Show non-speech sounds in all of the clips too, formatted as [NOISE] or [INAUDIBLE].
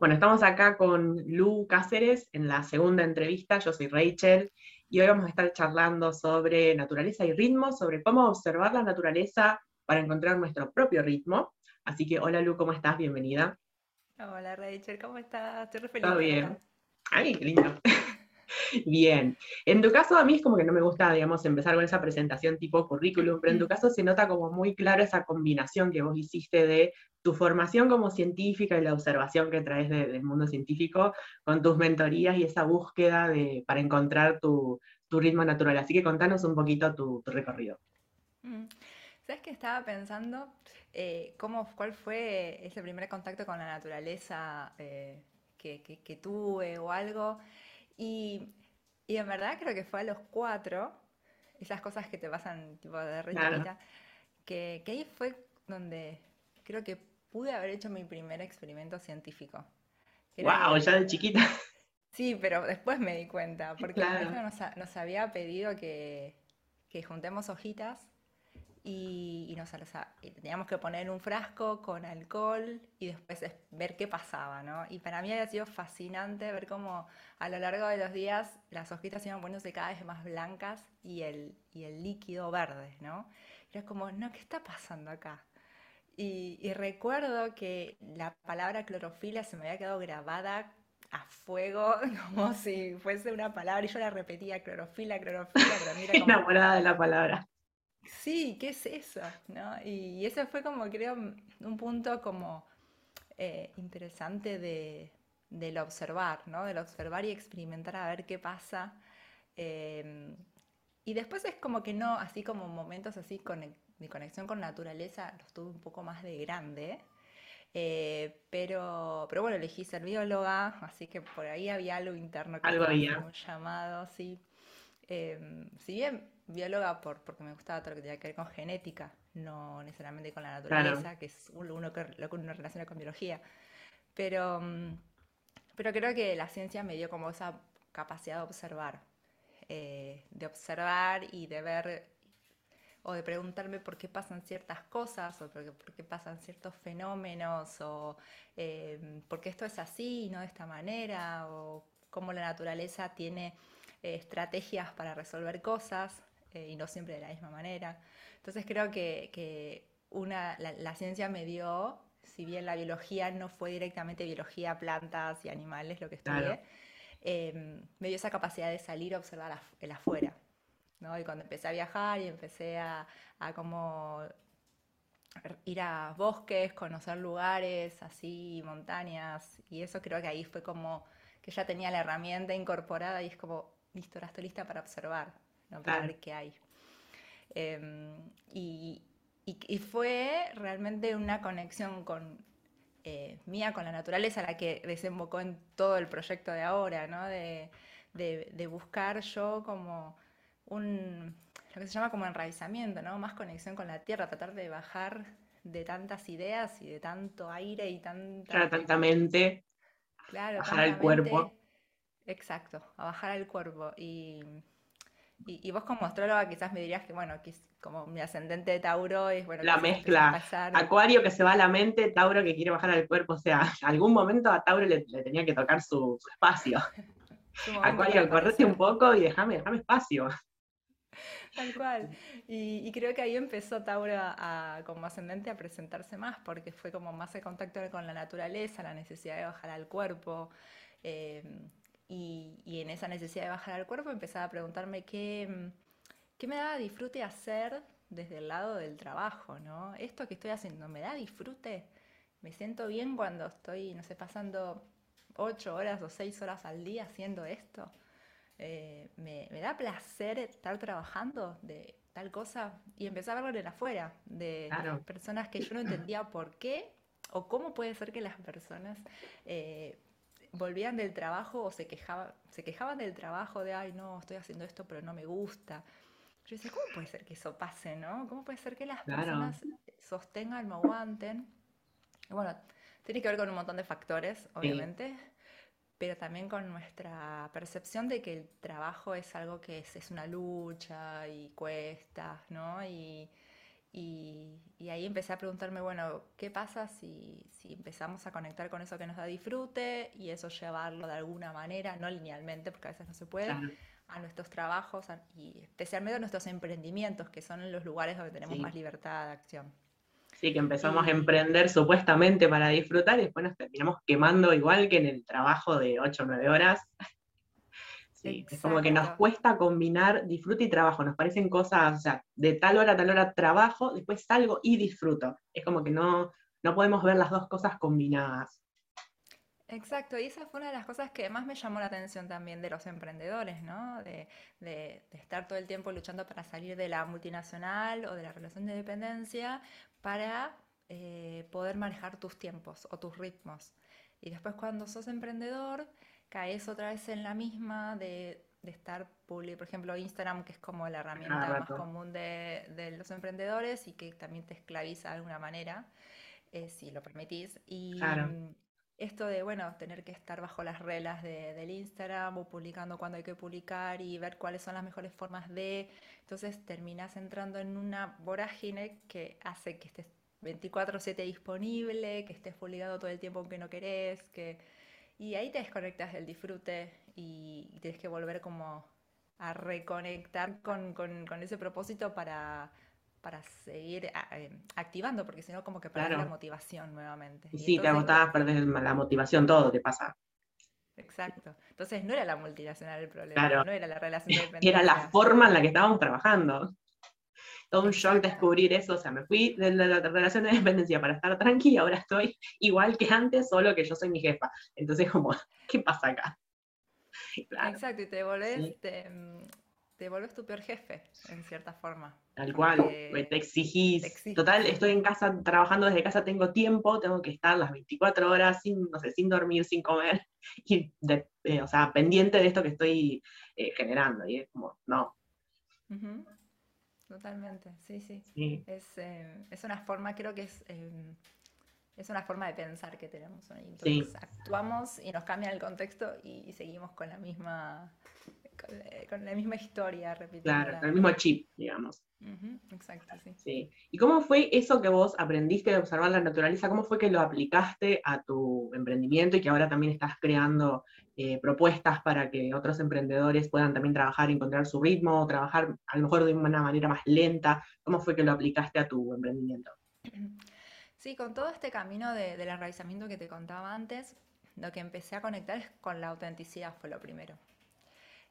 Bueno, estamos acá con Lu Cáceres en la segunda entrevista. Yo soy Rachel y hoy vamos a estar charlando sobre naturaleza y ritmo, sobre cómo observar la naturaleza para encontrar nuestro propio ritmo. Así que, hola Lu, ¿cómo estás? Bienvenida. Hola Rachel, ¿cómo estás? Estoy re Todo bien. Ay, qué lindo. [LAUGHS] Bien, en tu caso a mí es como que no me gusta, digamos, empezar con esa presentación tipo currículum, pero en tu caso se nota como muy claro esa combinación que vos hiciste de tu formación como científica y la observación que traes del mundo científico con tus mentorías y esa búsqueda de, para encontrar tu, ritmo natural. Así que contanos un poquito tu, recorrido. Mm. ¿Sabes qué estaba pensando? Eh, ¿cómo, ¿Cuál fue ese primer contacto con la naturaleza eh, que, que, tuve o algo? Y, en verdad creo que fue a los cuatro, esas cosas que te pasan tipo de re que, que ahí fue donde creo que pude haber hecho mi primer experimento científico. ¡Wow! Ya de chiquita. [LAUGHS] Sí, pero después me di cuenta, porque nos, nos, había pedido que, que juntemos hojitas y, nos, teníamos que poner un frasco con alcohol y después ver qué pasaba, ¿no? Y para mí había sido fascinante ver cómo a lo largo de los días las hojitas iban poniéndose cada vez más blancas y el, y el líquido verde, ¿no? era como, no, ¿qué está pasando acá? Y, y, recuerdo que la palabra clorofila se me había quedado grabada a fuego, [LAUGHS] como si fuese una palabra, y yo la repetía, clorofila, clorofila, pero mira como... [LAUGHS] Enamorada de la palabra. Sí, ¿qué es eso? ¿No? Y ese fue como, creo, un punto como eh, interesante de, del observar, ¿no? Del observar y experimentar a ver qué pasa. Em, y después es como que no, así como momentos así con mi conexión con naturaleza, los tuve un poco más de grande. Eh, pero, pero bueno, elegí ser bióloga, así que por ahí había algo interno que algo había. un llamado, sí. Em, si bien bióloga por, porque me gustaba todo lo que tenía que ver con genética, no necesariamente con la naturaleza, que es uno que, lo que uno relaciona con biología. Pero, mm, pero creo que la ciencia me dio como esa capacidad de observar, eh, de observar y de ver o de preguntarme por qué pasan ciertas cosas, o por qué, pasan ciertos fenómenos, o eh, por qué esto es así y no de esta manera, o cómo la naturaleza tiene eh, estrategias para resolver cosas. Eh, y no siempre de la misma manera. Entonces creo que, una, la, ciencia me dio, si bien la biología no fue directamente biología, plantas y animales lo que estudié, em, me dio esa capacidad de salir a observar el afuera. ¿no? Y cuando empecé a viajar y empecé a, a como ir a bosques, conocer lugares así, montañas, y eso creo que ahí fue como que ya tenía la herramienta incorporada y es como, listo, ahora estoy lista para observar. ¿No? para ver qué hay. Em, y, y, fue realmente una conexión con, eh, mía con la naturaleza la que desembocó en todo el proyecto de ahora, ¿no? de, de, buscar yo como un, lo que se llama como enraizamiento, ¿no? más conexión con la tierra, tratar de bajar de tantas ideas y de tanto aire y tanta... Claro, tanta mente. Claro, bajar al cuerpo. Exacto, a bajar al cuerpo. Y, y, vos como astróloga quizás me dirías que, bueno, como mi ascendente de Tauro es, bueno... La mezcla, Acuario que se va a la mente, Tauro que quiere bajar al cuerpo, o sea, [LAUGHS] algún momento a Tauro le, tenía que tocar su, espacio. [LAUGHS] Acuario, correte un poco y déjame, déjame espacio. Tal cual. Y, creo que ahí empezó Tauro a, como ascendente a presentarse más, porque fue como más el contacto con la naturaleza, la necesidad de bajar al cuerpo. Eh, y, en esa necesidad de bajar al cuerpo empezaba a preguntarme qué, qué me daba disfrute hacer desde el lado del trabajo, ¿no? Esto que estoy haciendo, ¿me da disfrute? ¿Me siento bien cuando estoy, no sé, pasando ocho horas o seis horas al día haciendo esto? Eh, ¿me, da placer estar trabajando de tal cosa? Y empecé a verlo en afuera, de personas que yo no entendía por qué o cómo puede ser que las personas eh, volvían del trabajo o se quejaban, se quejaban del trabajo de, ay, no, estoy haciendo esto, pero no me gusta. Yo decía, ¿cómo puede ser que eso pase, no? ¿Cómo puede ser que las personas sostengan o aguanten? bueno, tiene que ver con un montón de factores, obviamente, pero también con nuestra percepción de que el trabajo es algo que es, es una lucha y cuesta, ¿no? Y, Y, ahí empecé a preguntarme, bueno, ¿qué pasa si, empezamos a conectar con eso que nos da disfrute y eso llevarlo de alguna manera, no linealmente, porque a veces no se puede, a nuestros trabajos y especialmente a nuestros emprendimientos, que son los lugares donde tenemos más libertad de acción? Sí, que empezamos a emprender supuestamente para disfrutar y después nos terminamos quemando igual que en el trabajo de 8 o 9 horas. Sí, es como que nos cuesta combinar disfrute y trabajo. Nos parecen cosas, o sea, de tal hora a tal hora trabajo, después salgo y disfruto. Es como que no, no podemos ver las dos cosas combinadas. Exacto, y esa fue una de las cosas que más me llamó la atención también de los emprendedores, ¿no? De, de, estar todo el tiempo luchando para salir de la multinacional o de la relación de dependencia para eh, poder manejar tus tiempos o tus ritmos. Y después cuando sos emprendedor, caes otra vez en la misma de, estar publicando, por ejemplo, Instagram, que es como la herramienta más común de, los emprendedores y que también te esclaviza de alguna manera, eh, si lo permitís. Y esto de, bueno, tener que estar bajo las reglas del Instagram o publicando cuando hay que publicar y ver cuáles son las mejores formas de... Entonces terminas entrando en una vorágine que hace que estés 24/7 disponible, que estés publicando todo el tiempo aunque no querés, que y ahí te desconectas del disfrute y, tienes que volver como a reconectar con, ese propósito para, para seguir eh, activando, porque si no como que pierdes la motivación nuevamente. Y sí, te agotabas, perdés la motivación, todo te pasa. Exacto. Entonces no era la multinacional el problema, no era la relación de [LAUGHS] Era la forma en la que estábamos trabajando todo un shock descubrir eso, o sea, me fui de la, relación de dependencia para estar tranquila y ahora estoy igual que antes, solo que yo soy mi jefa. Entonces, como, ¿qué pasa acá? Exacto, y te volvés, te, volvés tu peor jefe, en cierta forma. Tal cual, te exigís. Total, estoy en casa, trabajando desde casa, tengo tiempo, tengo que estar las 24 horas sin, no sé, sin dormir, sin comer, [LAUGHS] y eh, o sea, pendiente de esto que estoy eh, generando. Y es como, no. Totalmente, sí, sí. Es, eh, es, una forma, creo que es, em, es una forma de pensar que tenemos. Entonces actuamos y nos cambia el contexto y, seguimos con la misma con, la misma historia, repitiendo. Claro, con el mismo chip, digamos. Exacto, sí. sí. ¿Y cómo fue eso que vos aprendiste de observar la naturaleza? ¿Cómo fue que lo aplicaste a tu emprendimiento y que ahora también estás creando eh, propuestas para que otros emprendedores puedan también trabajar encontrar su ritmo, trabajar a lo mejor de una manera más lenta. ¿Cómo fue que lo aplicaste a tu emprendimiento? Sí, con todo este camino de, del enraizamiento que te contaba antes, lo que empecé a conectar es con la autenticidad, fue lo primero.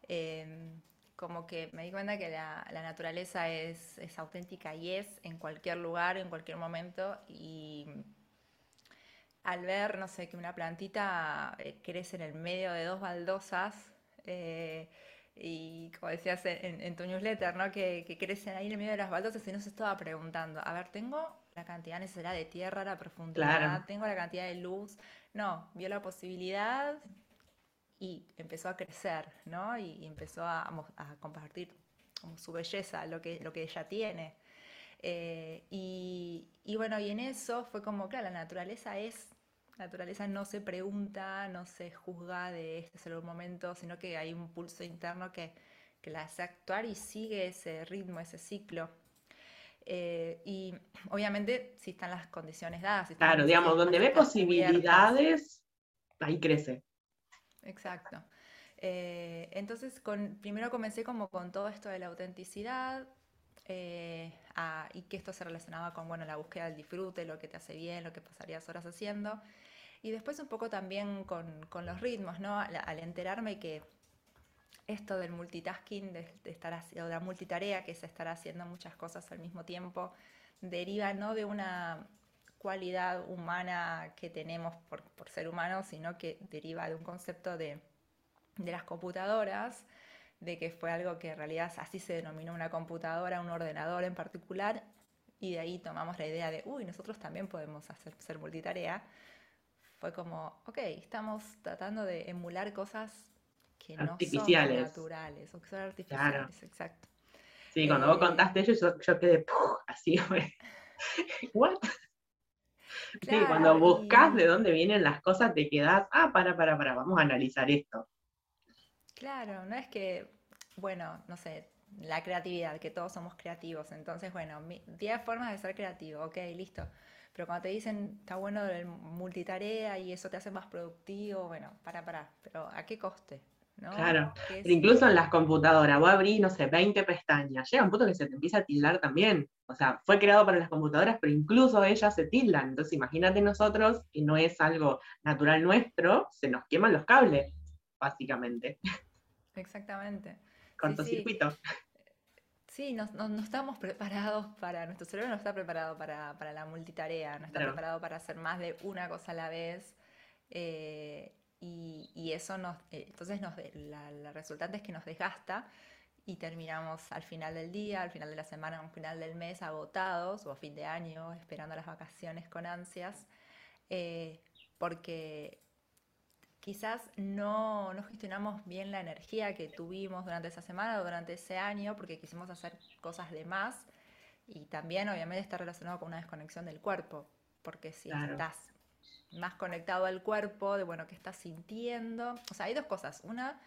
Em, como que me di cuenta que la, naturaleza es, es, auténtica y es en cualquier lugar, en cualquier momento, y al ver, no sé, que una plantita eh, crece en el medio de dos baldosas, eh, y como decías en, tu newsletter, ¿no? Que, que, crecen ahí en el medio de las baldosas, y no se estaba preguntando, a ver, ¿tengo la cantidad necesaria de tierra, la profundidad, tengo la cantidad de luz? No, vio la posibilidad y empezó a crecer, ¿no? Y, empezó a, compartir su belleza, lo que, lo que ella tiene. Eh, y, y, bueno, y en eso fue como, claro, la naturaleza es la naturaleza no se pregunta, no se juzga de este es el momento, sino que hay un pulso interno que, la hace actuar y sigue ese ritmo, ese ciclo. Eh, y obviamente si están las condiciones dadas. claro, digamos, donde ve posibilidades, ahí crece. Exacto. Eh, entonces, con, primero comencé como con todo esto de la autenticidad eh, y que esto se relacionaba con bueno, la búsqueda del disfrute, lo que te hace bien, lo que pasarías horas haciendo. Y después un poco también con, los ritmos, ¿no? Al, enterarme que esto del multitasking, de, estar haciendo, la multitarea, que es estar haciendo muchas cosas al mismo tiempo, deriva no de una cualidad humana que tenemos por, por ser humanos, sino que deriva de un concepto de, de las computadoras, de que fue algo que en realidad así se denominó una computadora, un ordenador en particular, y de ahí tomamos la idea de, uy, nosotros también podemos hacer ser multitarea fue como, ok, estamos tratando de emular cosas que no son naturales o que son artificiales, exacto. Sí, cuando vos eh, contaste eso, yo, quedé así, [LAUGHS] ¿what? Sí, cuando buscas de dónde vienen las cosas, te quedas, ah, para, para, para, vamos a analizar esto. Claro, no es que, bueno, no sé, la creatividad, que todos somos creativos. Entonces, bueno, 10 formas de ser creativo, ok, listo. Pero cuando te dicen, está bueno el multitarea y eso te hace más productivo, bueno, para, para, pero ¿a qué coste? Claro, incluso en las computadoras, vos abrís, no sé, 20 pestañas, llega un punto que se te empieza a tildar también. O sea, fue creado para las computadoras, pero incluso ellas se tildan. Entonces, imagínate nosotros, que no es algo natural nuestro, se nos queman los cables, básicamente. Exactamente. [LAUGHS] Cortocircuito. Sí, no, estamos preparados para, nuestro cerebro no está preparado para, la multitarea, no está preparado para hacer más de una cosa a la vez. Eh, y, eso nos, eh, entonces nos, la, la, resultante es que nos desgasta y terminamos al final del día, al final de la semana, al final del mes agotados o a fin de año esperando las vacaciones con ansias, eh, porque quizás no, no, gestionamos bien la energía que tuvimos durante esa semana o durante ese año porque quisimos hacer cosas de más y también obviamente está relacionado con una desconexión del cuerpo, porque si estás más conectado al cuerpo, de bueno, qué estás sintiendo. O sea, hay dos cosas. Una,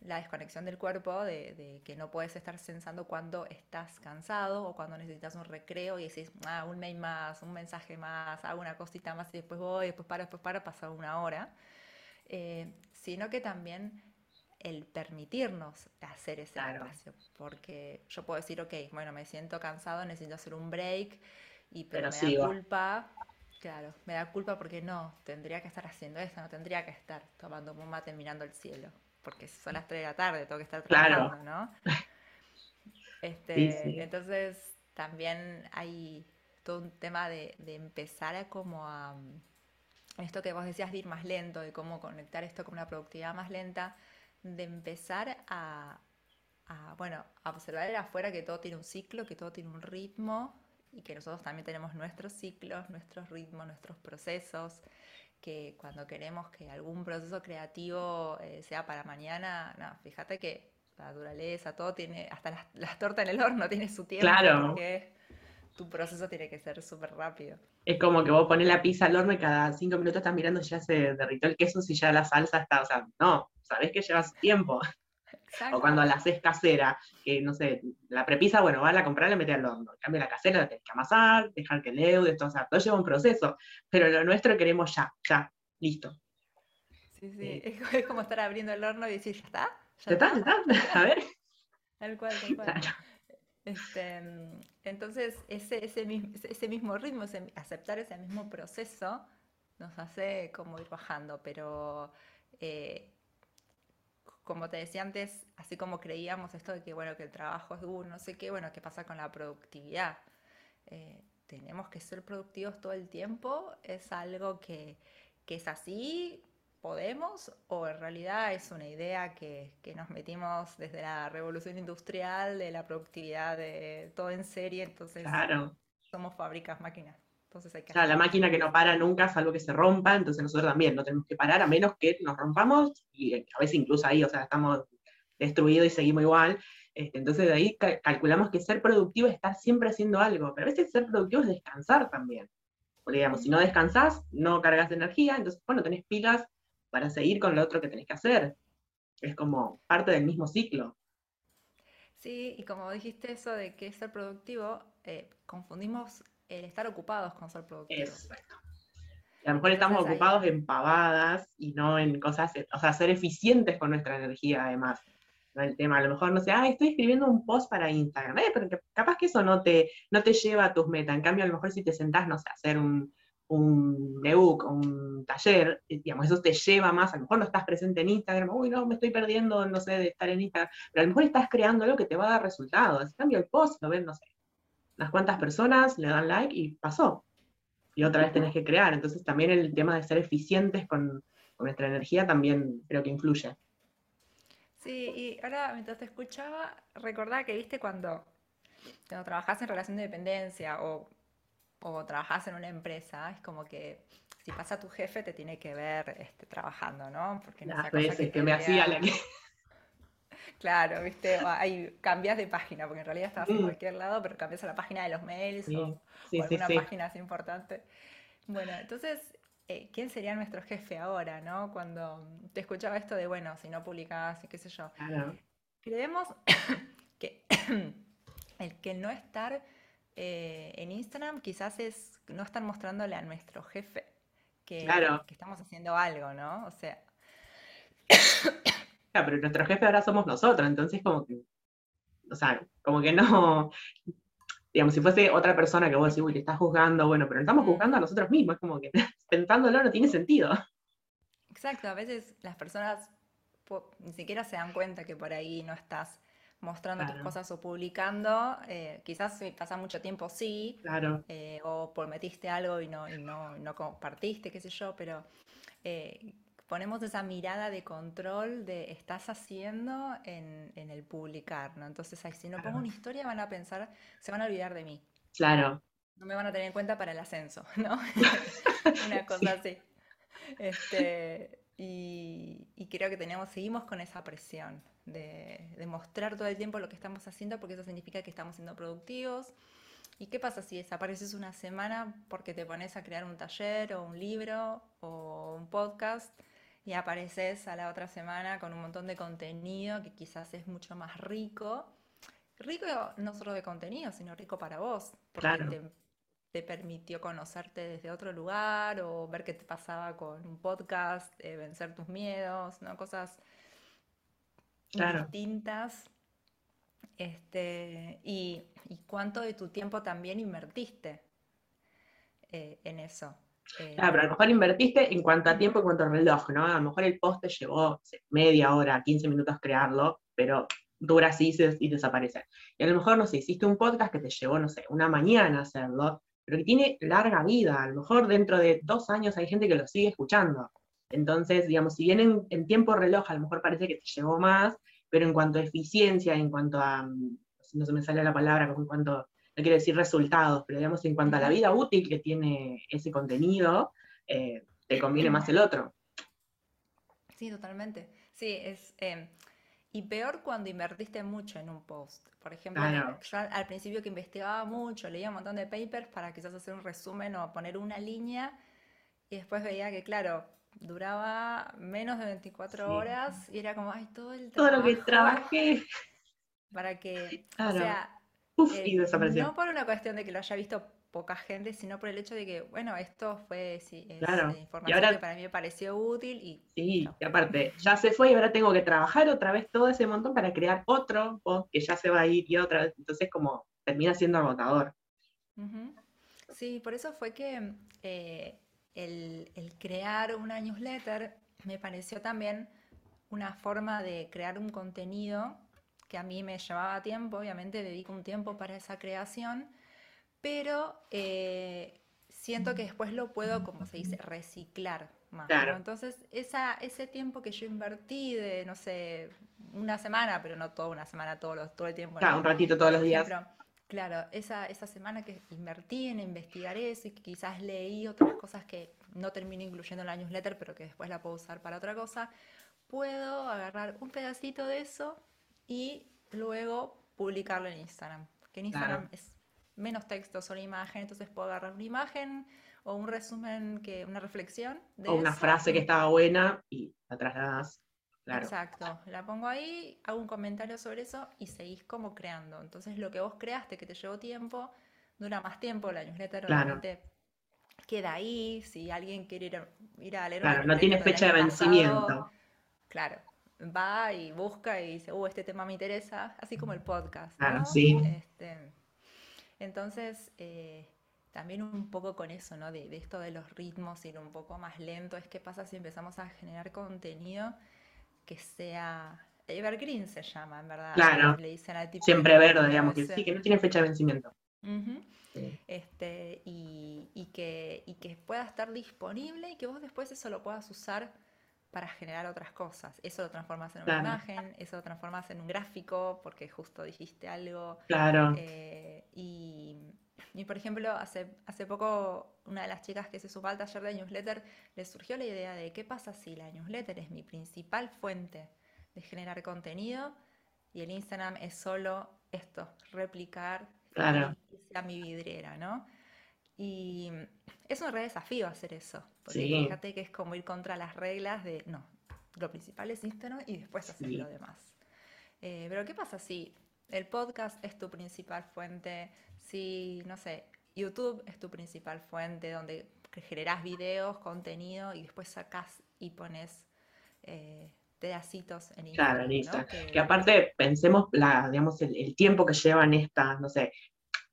la desconexión del cuerpo, de, que no puedes estar sensando cuando estás cansado o cuando necesitas un recreo y decís, ah, un mail más, un mensaje más, hago una cosita más y después voy, después paro, después paro, pasa una hora. Eh, sino que también el permitirnos hacer ese espacio. Porque yo puedo decir, ok, bueno, me siento cansado, necesito hacer un break, y pero, me da culpa Claro, me da culpa porque no, tendría que estar haciendo eso, no tendría que estar tomando un mate mirando el cielo, porque son las 3 de la tarde, tengo que estar trabajando, ¿no? [LAUGHS] Este, Entonces, también hay todo un tema de, empezar a como a, esto que vos decías de ir más lento, de cómo conectar esto con una productividad más lenta, de empezar a, a bueno, a observar afuera que todo tiene un ciclo, que todo tiene un ritmo, y que nosotros también tenemos nuestros ciclos, nuestros ritmos, nuestros procesos, que cuando queremos que algún proceso creativo eh, sea para mañana, no, fíjate que la naturaleza, todo tiene, hasta las, tortas en el horno tiene su tiempo. Claro. Porque tu proceso tiene que ser súper rápido. Es como que vos pones la pizza al horno y cada cinco minutos estás mirando si ya se derritió el queso, si ya la salsa está, o sea, no, sabés que llevas tiempo. O cuando la haces casera, que no sé, la prepisa, bueno, vas a comprar y la metes al horno. En cambio, la casera la tenés que amasar, dejar que leude, todo, o sea, todo lleva un proceso. Pero lo nuestro queremos ya, ya, listo. Sí, sí, [LAUGHS] es, como estar abriendo el horno y decir, ¿ya está? ¿Ya, está? ¿Ya está? [LAUGHS] A ver. Tal cual, tal cual. Este, entonces, ese, ese, ese mismo ritmo, aceptar ese mismo proceso, nos hace como ir bajando, pero eh, como te decía antes, así como creíamos esto de que, bueno, que el trabajo es duro, no sé qué, bueno, ¿qué pasa con la productividad? Eh, ¿Tenemos que ser productivos todo el tiempo? ¿Es algo que, es así? ¿Podemos? ¿O en realidad es una idea que, nos metimos desde la revolución industrial, de la productividad, de todo en serie? Entonces, somos fábricas, máquinas. Entonces hay que la máquina que no para nunca, salvo que se rompa, entonces nosotros también no tenemos que parar a menos que nos rompamos, y a veces incluso ahí, o sea, estamos destruidos y seguimos igual. Este, entonces de ahí calculamos que ser productivo es estar siempre haciendo algo, pero a veces ser productivo es descansar también. Porque digamos, si no descansás, no cargas energía, entonces, bueno, tenés pilas para seguir con lo otro que tenés que hacer. Es como parte del mismo ciclo. Sí, y como dijiste eso de que ser productivo, eh, confundimos el estar ocupados con ser productivos. Exacto. a lo mejor estamos ocupados en pavadas y no en cosas, o sea, ser eficientes con nuestra energía además. ¿no? El tema, a lo mejor no sé, ah, estoy escribiendo un post para Instagram, eh, pero capaz que eso no te, no te lleva a tus metas. En cambio, a lo mejor si te sentás, no sé, a hacer un, un ebook, un taller, eh, digamos, eso te lleva más, a lo mejor no estás presente en Instagram, uy, no, me estoy perdiendo, no sé, de estar en Instagram, pero a lo mejor estás creando algo que te va a dar resultados. En cambio, el post lo ven, no sé, unas cuantas personas le dan like y pasó. Y otra vez tenés que crear. Entonces también el tema de ser eficientes con, nuestra energía también creo que influye. Sí, y ahora mientras te escuchaba, recordaba que viste cuando, cuando trabajás en relación de dependencia o, o trabajás en una empresa, es como que si pasa tu jefe te tiene que ver este, trabajando, ¿no? Porque no Las veces que, me hacía la que... Claro, viste, hay, cambias de página, porque en realidad estabas en mm. cualquier lado, pero cambias a la página de los mails o, alguna página así importante. Bueno, entonces, eh, ¿quién sería nuestro jefe ahora, no? Cuando te escuchaba esto de, bueno, si no publicas y qué sé yo. Creemos [COUGHS] que, [COUGHS] el que no estar eh, en Instagram quizás es no estar mostrándole a nuestro jefe que, que estamos haciendo algo, ¿no? O sea... Claro, pero nuestro jefe ahora somos nosotros, entonces como que, o sea, como que no, [LAUGHS] digamos, si fuese otra persona que vos decís, uy, te estás juzgando, bueno, pero estamos juzgando a nosotros mismos, es como que [LAUGHS] pensándolo no tiene sentido. Exacto, a veces las personas ni siquiera se dan cuenta que por ahí no estás mostrando tus cosas o publicando. Eh, quizás si pasa mucho tiempo sí, claro. Eh, o prometiste algo y no, y no, no compartiste, qué sé yo, pero eh, ponemos esa mirada de control de estás haciendo en, en el publicar, ¿no? Entonces, si no pongo una historia van a pensar, se van a olvidar de mí. Claro. No me van a tener en cuenta para el ascenso, [LAUGHS] ¿no? [LAUGHS] una cosa así. Este, y, creo que tenemos, seguimos con esa presión de, de, mostrar todo el tiempo lo que estamos haciendo porque eso significa que estamos siendo productivos. ¿Y qué pasa si desapareces una semana porque te pones a crear un taller o un libro o un podcast y apareces a la otra semana con un montón de contenido que quizás es mucho más rico? Rico no solo de contenido, sino rico para vos, porque claro te permitió conocerte desde otro lugar o ver qué te pasaba con un podcast, eh, vencer tus miedos, ¿no? Cosas distintas. Este, y, cuánto de tu tiempo también invertiste eh, en eso. Eh, claro, pero a lo mejor invertiste en cuanto a tiempo, en cuanto a reloj, ¿no? A lo mejor el post te llevó media hora, 15 minutos crearlo, pero dura así y desaparece. Y a lo mejor, no sé, hiciste un podcast que te llevó, no sé, una mañana hacerlo, pero que tiene larga vida. A lo mejor dentro de dos años hay gente que lo sigue escuchando. Entonces, digamos, si bien en, tiempo reloj a lo mejor parece que te llevó más, pero en cuanto a eficiencia, en cuanto a, no se me sale la palabra, en cuanto, no quiero decir resultados, pero digamos en cuanto a la vida útil que tiene ese contenido, eh, te conviene más el otro. Sí, totalmente. Sí, es... Eh, y peor cuando invertiste mucho en un post. Por ejemplo, yo al principio que investigaba mucho, leía un montón de papers para quizás hacer un resumen o poner una línea, y después veía que, claro, duraba menos de 24 horas y era como, ay, todo el Todo lo que trabajé. Para que, o sea, y eh, no por una cuestión de que lo haya visto poca gente, sino por el hecho de que, bueno, esto fue sí, claro. información que para mí me pareció útil y... Sí, y aparte, ya se fue y ahora tengo que trabajar otra vez todo ese montón para crear otro post que ya se va a ir y otra vez, entonces como termina siendo agotador. Sí, por eso fue que eh, el, el crear una newsletter me pareció también una forma de crear un contenido que a mí me llevaba tiempo, obviamente dedico un tiempo para esa creación, pero eh, siento que después lo puedo, como se dice, reciclar más. Entonces, esa, ese tiempo que yo invertí de, no sé, una semana, pero no toda una semana, todo, todo el tiempo. Claro, un ratito todos los días. claro, esa, esa semana que invertí en investigar eso y que quizás leí otras cosas que no termino incluyendo en la newsletter, pero que después la puedo usar para otra cosa, puedo agarrar un pedacito de eso y luego publicarlo en Instagram. Que en Instagram es menos texto, solo imagen, entonces puedo agarrar una imagen o un resumen, que una reflexión. o una frase que estaba buena y la trasladas. Claro. Exacto, la pongo ahí, hago un comentario sobre eso y seguís como creando. Entonces lo que vos creaste que te llevó tiempo, dura más tiempo, la newsletter realmente queda ahí, si alguien quiere ir, ir a leer... Claro, no tiene fecha de vencimiento. claro, va y busca y dice, uh, este tema me interesa, así como el podcast. Claro, sí. Este, entonces, eh, también un poco con eso, ¿no? De, esto de los ritmos, ir un poco más lento, es qué pasa si empezamos a generar contenido que sea evergreen se llama, en verdad. Claro. Le dicen al tipo Siempre verde, digamos, que sí, que no tiene fecha de vencimiento. este, y, que, y que pueda estar disponible y que vos después eso lo puedas usar para generar otras cosas. Eso lo transformas en una imagen, eso lo transformas en un gráfico, porque justo dijiste algo. Claro. Eh, y, por ejemplo, hace, hace poco una de las chicas que se sumó al taller de newsletter le surgió la idea de qué pasa si la newsletter es mi principal fuente de generar contenido y el Instagram es solo esto, replicar claro. sea mi vidriera, ¿no? Y es un re desafío hacer eso. Porque fíjate que es como ir contra las reglas de, no, lo principal es Instagram y después hacer lo demás. Eh, pero ¿qué pasa si el podcast es tu principal fuente, si, no sé, YouTube es tu principal fuente donde generas videos, contenido y después sacas y pones eh, pedacitos en Instagram. Claro, en Instagram. Que... aparte pensemos la, digamos, el, tiempo que llevan estas, no sé,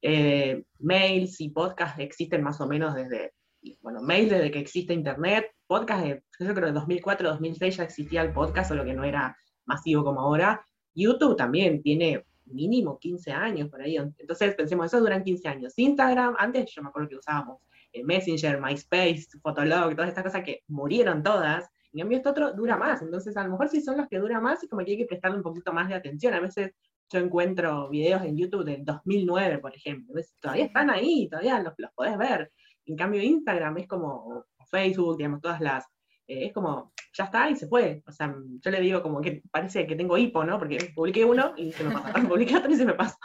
eh, mails y podcasts existen más o menos desde, bueno, mail desde que existe Internet, podcast de, yo creo que en 2004, 2006 ya existía el podcast, solo que no era masivo como ahora. YouTube también tiene mínimo 15 años por ahí. Entonces pensemos, eso duran 15 años. Instagram, antes yo me acuerdo que usábamos eh, Messenger, MySpace, Fotolog, todas estas cosas que murieron todas. En cambio, esto otro dura más. Entonces, a lo mejor si son los que duran más, es como que hay que prestarle un poquito más de atención. A veces yo encuentro videos en YouTube del 2009, por ejemplo. Todavía están ahí, todavía los, los podés ver. En cambio, Instagram es como Facebook, digamos, todas las eh, es como, ya está y se fue. O sea, yo le digo como que parece que tengo hipo, ¿no? Porque publiqué uno y se me pasa, [LAUGHS] publiqué otro y se me pasa.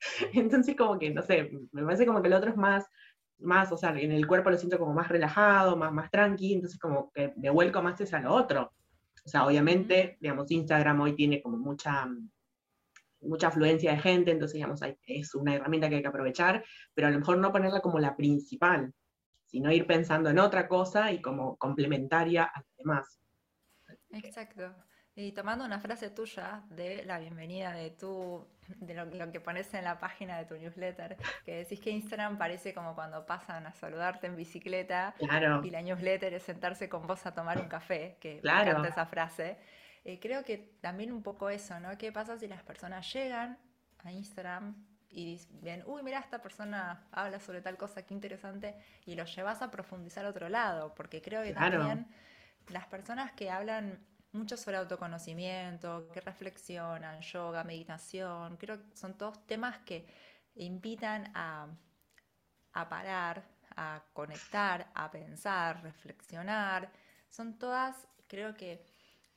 [LAUGHS] Entonces, como que, no sé, me parece como que el otro es más, más, o sea, en el cuerpo lo siento como más relajado, más, más tranqui, entonces como que me vuelco más a lo otro. O sea, obviamente, digamos, Instagram hoy tiene como mucha, mucha afluencia de gente, entonces, digamos, es una herramienta que hay que aprovechar, pero a lo mejor no ponerla como la principal, sino ir pensando en otra cosa y como complementaria a las demás. Exacto. Y tomando una frase tuya de la bienvenida de tu, de lo, que pones en la página de tu newsletter, que decís que Instagram parece como cuando pasan a saludarte en bicicleta y la newsletter es sentarse con vos a tomar un café, que claro. me encanta esa frase. Eh, creo que también un poco eso, ¿no? ¿Qué pasa si las personas llegan a Instagram y ven, uy, mira, esta persona habla sobre tal cosa, qué interesante, y lo llevas a profundizar a otro lado, porque creo que también las personas que hablan mucho sobre autoconocimiento, que reflexionan, yoga, meditación, creo que son todos temas que invitan a, a parar, a conectar, a pensar, reflexionar. Son todas, creo que,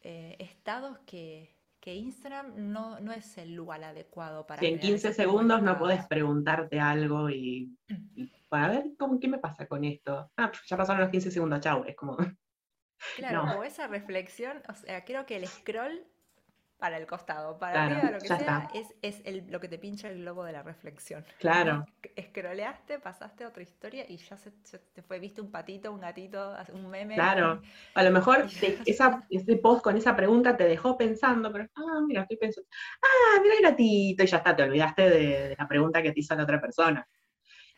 eh, estados que que Instagram no, no es el lugar adecuado para... Que en 15 segundos no puedes preguntarte algo y, para ver cómo, qué me pasa con esto. Ah, ya pasaron los 15 segundos, chau. Es como... [LAUGHS] Claro, o esa reflexión, o sea, creo que el scroll para el costado, para arriba, lo que sea, es, lo que te pincha el globo de la reflexión. [LAUGHS] Claro. Escroleaste, pasaste a otra historia y ya se, te fue, viste un patito, un gatito, un meme. Claro. A lo mejor [LAUGHS] esa, ese post con esa pregunta te dejó pensando, pero, ah, mira, estoy pensando, ah, mira el gatito, y ya está, te olvidaste de la pregunta que te hizo la otra persona.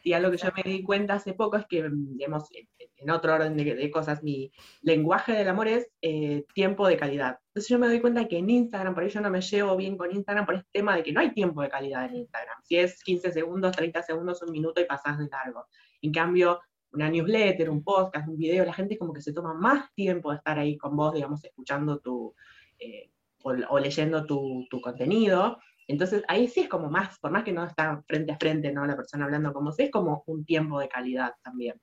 Y algo que yo me di cuenta hace poco es que, mm, digamos, en otro orden de, cosas, mi lenguaje del amor es eh, tiempo de calidad. Entonces yo me doy cuenta que en Instagram, por ahí yo no me llevo bien con Instagram por este tema de que no hay tiempo de calidad en Instagram. Si es 15 segundos, 30 segundos, un minuto y pasás de largo. En cambio, una newsletter, un podcast, un video, la gente como que se toma más tiempo de estar ahí con vos, digamos, escuchando tu, eh, o, leyendo tu, tu contenido. Entonces ahí sí es como más, por más que no está frente a frente, ¿no? La persona hablando como si es como un tiempo de calidad también.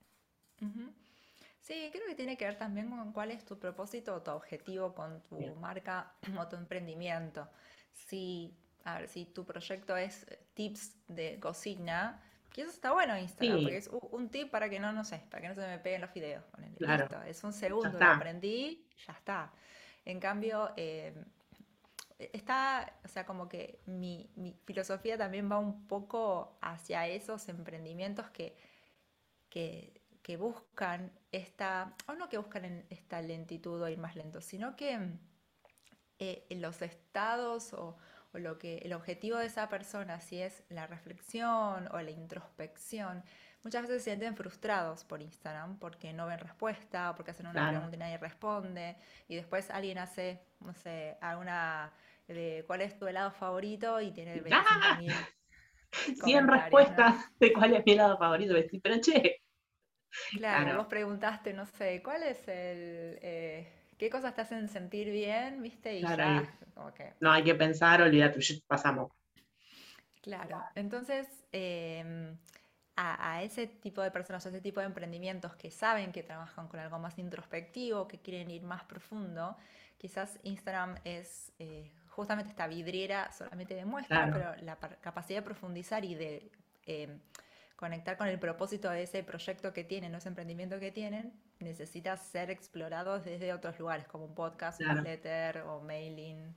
Sí, creo que tiene que ver también con cuál es tu propósito o tu objetivo con tu marca [CLEARS THROAT] o tu emprendimiento. Si, a ver, si tu proyecto es tips de cocina, que eso está bueno Instagram, porque es un tip para que no, no sé, para que no se me peguen los videos. Claro. Es un segundo, lo aprendí, ya está. En cambio, eh, está, o sea, como que mi, filosofía también va un poco hacia esos emprendimientos que, que, buscan esta, o no que buscan en esta lentitud o ir más lento, sino que eh, los estados o, lo que el objetivo de esa persona, si es la reflexión o la introspección, muchas veces se sienten frustrados por Instagram porque no ven respuesta, porque hacen una pregunta y nadie responde, y después alguien hace, no sé, alguna de cuál es tu helado favorito y tiene 25.000 ¡Ah! 100 respuestas de cuál es mi helado favorito. Pero che. Claro, vos preguntaste, no sé, ¿cuál es el. Eh, ¿Qué cosas te hacen sentir bien? ¿Viste? Y ya. No hay que pensar, olvídate, pasamos. Claro, entonces. Em, a, a, ese tipo de personas, a ese tipo de emprendimientos que saben que trabajan con algo más introspectivo, que quieren ir más profundo, quizás Instagram es eh, justamente esta vidriera solamente demuestra, pero la capacidad de profundizar y de eh, conectar con el propósito de ese proyecto que tienen, o ese emprendimiento que tienen, necesita ser explorado desde otros lugares, como un podcast, un newsletter o mailing.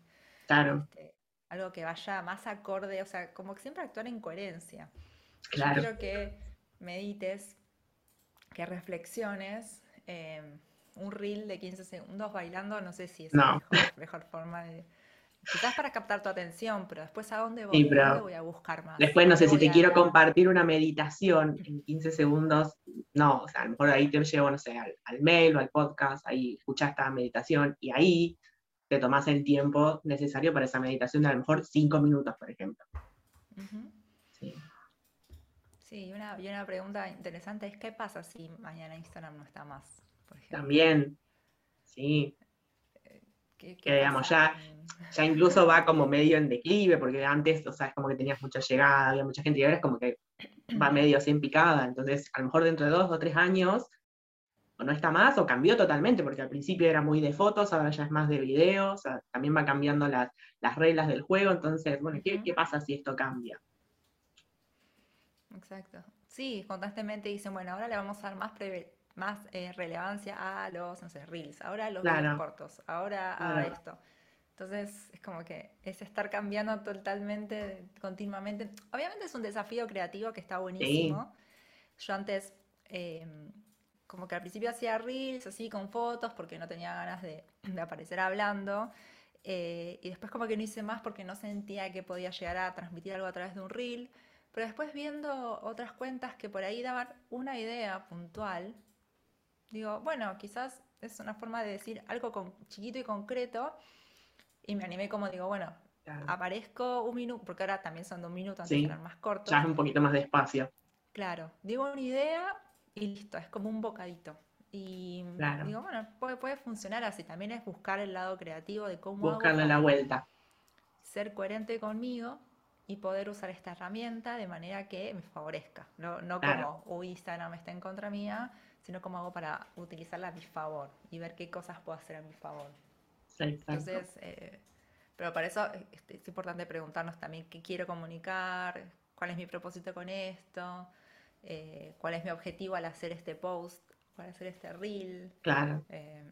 Claro. Este, algo que vaya más acorde, o sea, como que siempre actuar en coherencia. Claro. Yo quiero que medites, que reflexiones. Em, un reel de 15 segundos bailando, no sé si es la mejor, forma de... Quizás para captar tu atención, pero después a dónde voy, voy a buscar más. Después no sé si te quiero compartir una meditación en 15 segundos, no, o sea, a lo mejor ahí te llevo, no sé, al, mail o al podcast, ahí escuchas esta meditación y ahí te tomas el tiempo necesario para esa meditación de a lo mejor 5 minutos, por ejemplo. Sí. Sí, y una, y una pregunta interesante es, ¿qué pasa si mañana Instagram no está más? También, sí. Que digamos, ya, ya incluso va como medio en declive, porque antes, o sea, es como que tenías mucha llegada, había mucha gente, y ahora es como que va [CLEARS THROAT] medio así en picada. Entonces, a lo mejor dentro de dos o tres años, o no está más, o cambió totalmente, porque al principio era muy de fotos, ahora ya es más de videos, también va cambiando las, reglas del juego. Entonces, bueno, ¿qué, ¿qué, pasa si esto cambia? Exacto. Sí, constantemente dicen, bueno, ahora le vamos a dar más más eh, relevancia a los, no sé, reels, ahora a los videos cortos, ahora a esto. Entonces es como que es estar cambiando totalmente, continuamente. Obviamente es un desafío creativo que está buenísimo. Yo antes, em, como que al principio hacía reels así con fotos porque no tenía ganas de, aparecer hablando. Eh, y después como que no hice más porque no sentía que podía llegar a transmitir algo a través de un reel. Pero después viendo otras cuentas que por ahí daban una idea puntual, digo, bueno, quizás es una forma de decir algo con, chiquito y concreto. Y me animé como digo, bueno, aparezco un minuto, porque ahora también son dos minutos, antes sí. más cortos. Ya es un poquito más despacio. Claro, digo una idea y listo, es como un bocadito. Y digo, bueno, puede, puede, funcionar así. También es buscar el lado creativo de cómo. Buscarle la vuelta. Ser coherente conmigo y poder usar esta herramienta de manera que me favorezca. No, no como, uy, Instagram está en contra mía, sino cómo hago para utilizarla a mi favor y ver qué cosas puedo hacer a mi favor. Entonces, eh, pero para eso este, es importante preguntarnos también qué quiero comunicar, cuál es mi propósito con esto, eh, cuál es mi objetivo al hacer este post, al hacer este reel. Claro. Eh,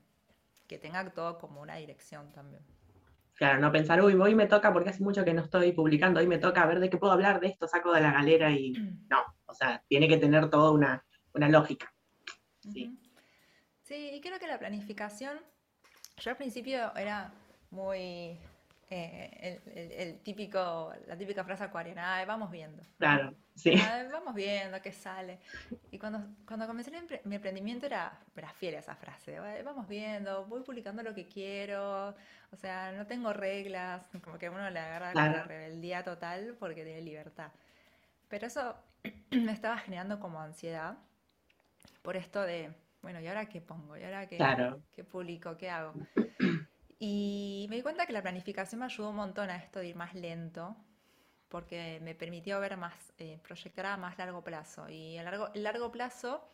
que tenga todo como una dirección también. Claro, no pensar, uy, hoy me toca porque hace mucho que no estoy publicando, hoy me toca ver de qué puedo hablar de esto, saco de la galera y [CLEARS THROAT] no, o sea, tiene que tener toda una, una lógica. Sí. y creo que la planificación, yo al principio era muy eh, el, típico, la típica frase acuariana, vamos viendo. Claro, sí. [LAUGHS] vamos viendo qué sale. Y cuando, cuando comencé mi emprendimiento era, era fiel a esa frase, vamos viendo, voy publicando lo que quiero, o sea, no tengo reglas, como que uno le agarra la rebeldía total porque tiene libertad. Pero eso [CLEARS THROAT] me estaba generando como ansiedad por esto de, bueno, ¿y ahora qué pongo? ¿Y ahora qué, qué publico? ¿Qué hago? Y me di cuenta que la planificación me ayudó un montón a esto de ir más lento, porque me permitió ver más, eh, proyectar a más largo plazo. Y a largo, largo plazo,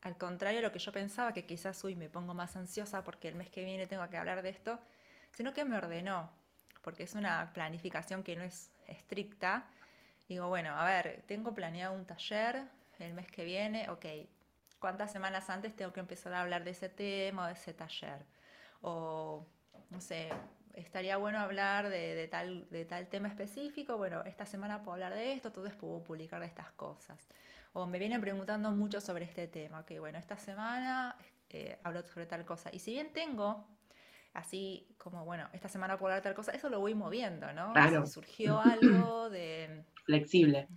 al contrario de lo que yo pensaba, que quizás hoy me pongo más ansiosa porque el mes que viene tengo que hablar de esto, sino que me ordenó, porque es una planificación que no es estricta. Digo, bueno, a ver, tengo planeado un taller el mes que viene, ok, cuántas semanas antes tengo que empezar a hablar de ese tema o de ese taller. O, no sé, estaría bueno hablar de, tal, de tal tema específico, bueno, esta semana puedo hablar de esto, entonces puedo publicar de estas cosas. O me vienen preguntando mucho sobre este tema, que bueno, esta semana eh, hablo sobre tal cosa. Y si bien tengo así como, bueno, esta semana puedo hablar de tal cosa, eso lo voy moviendo, ¿no? Claro. Surgió algo de... Flexible.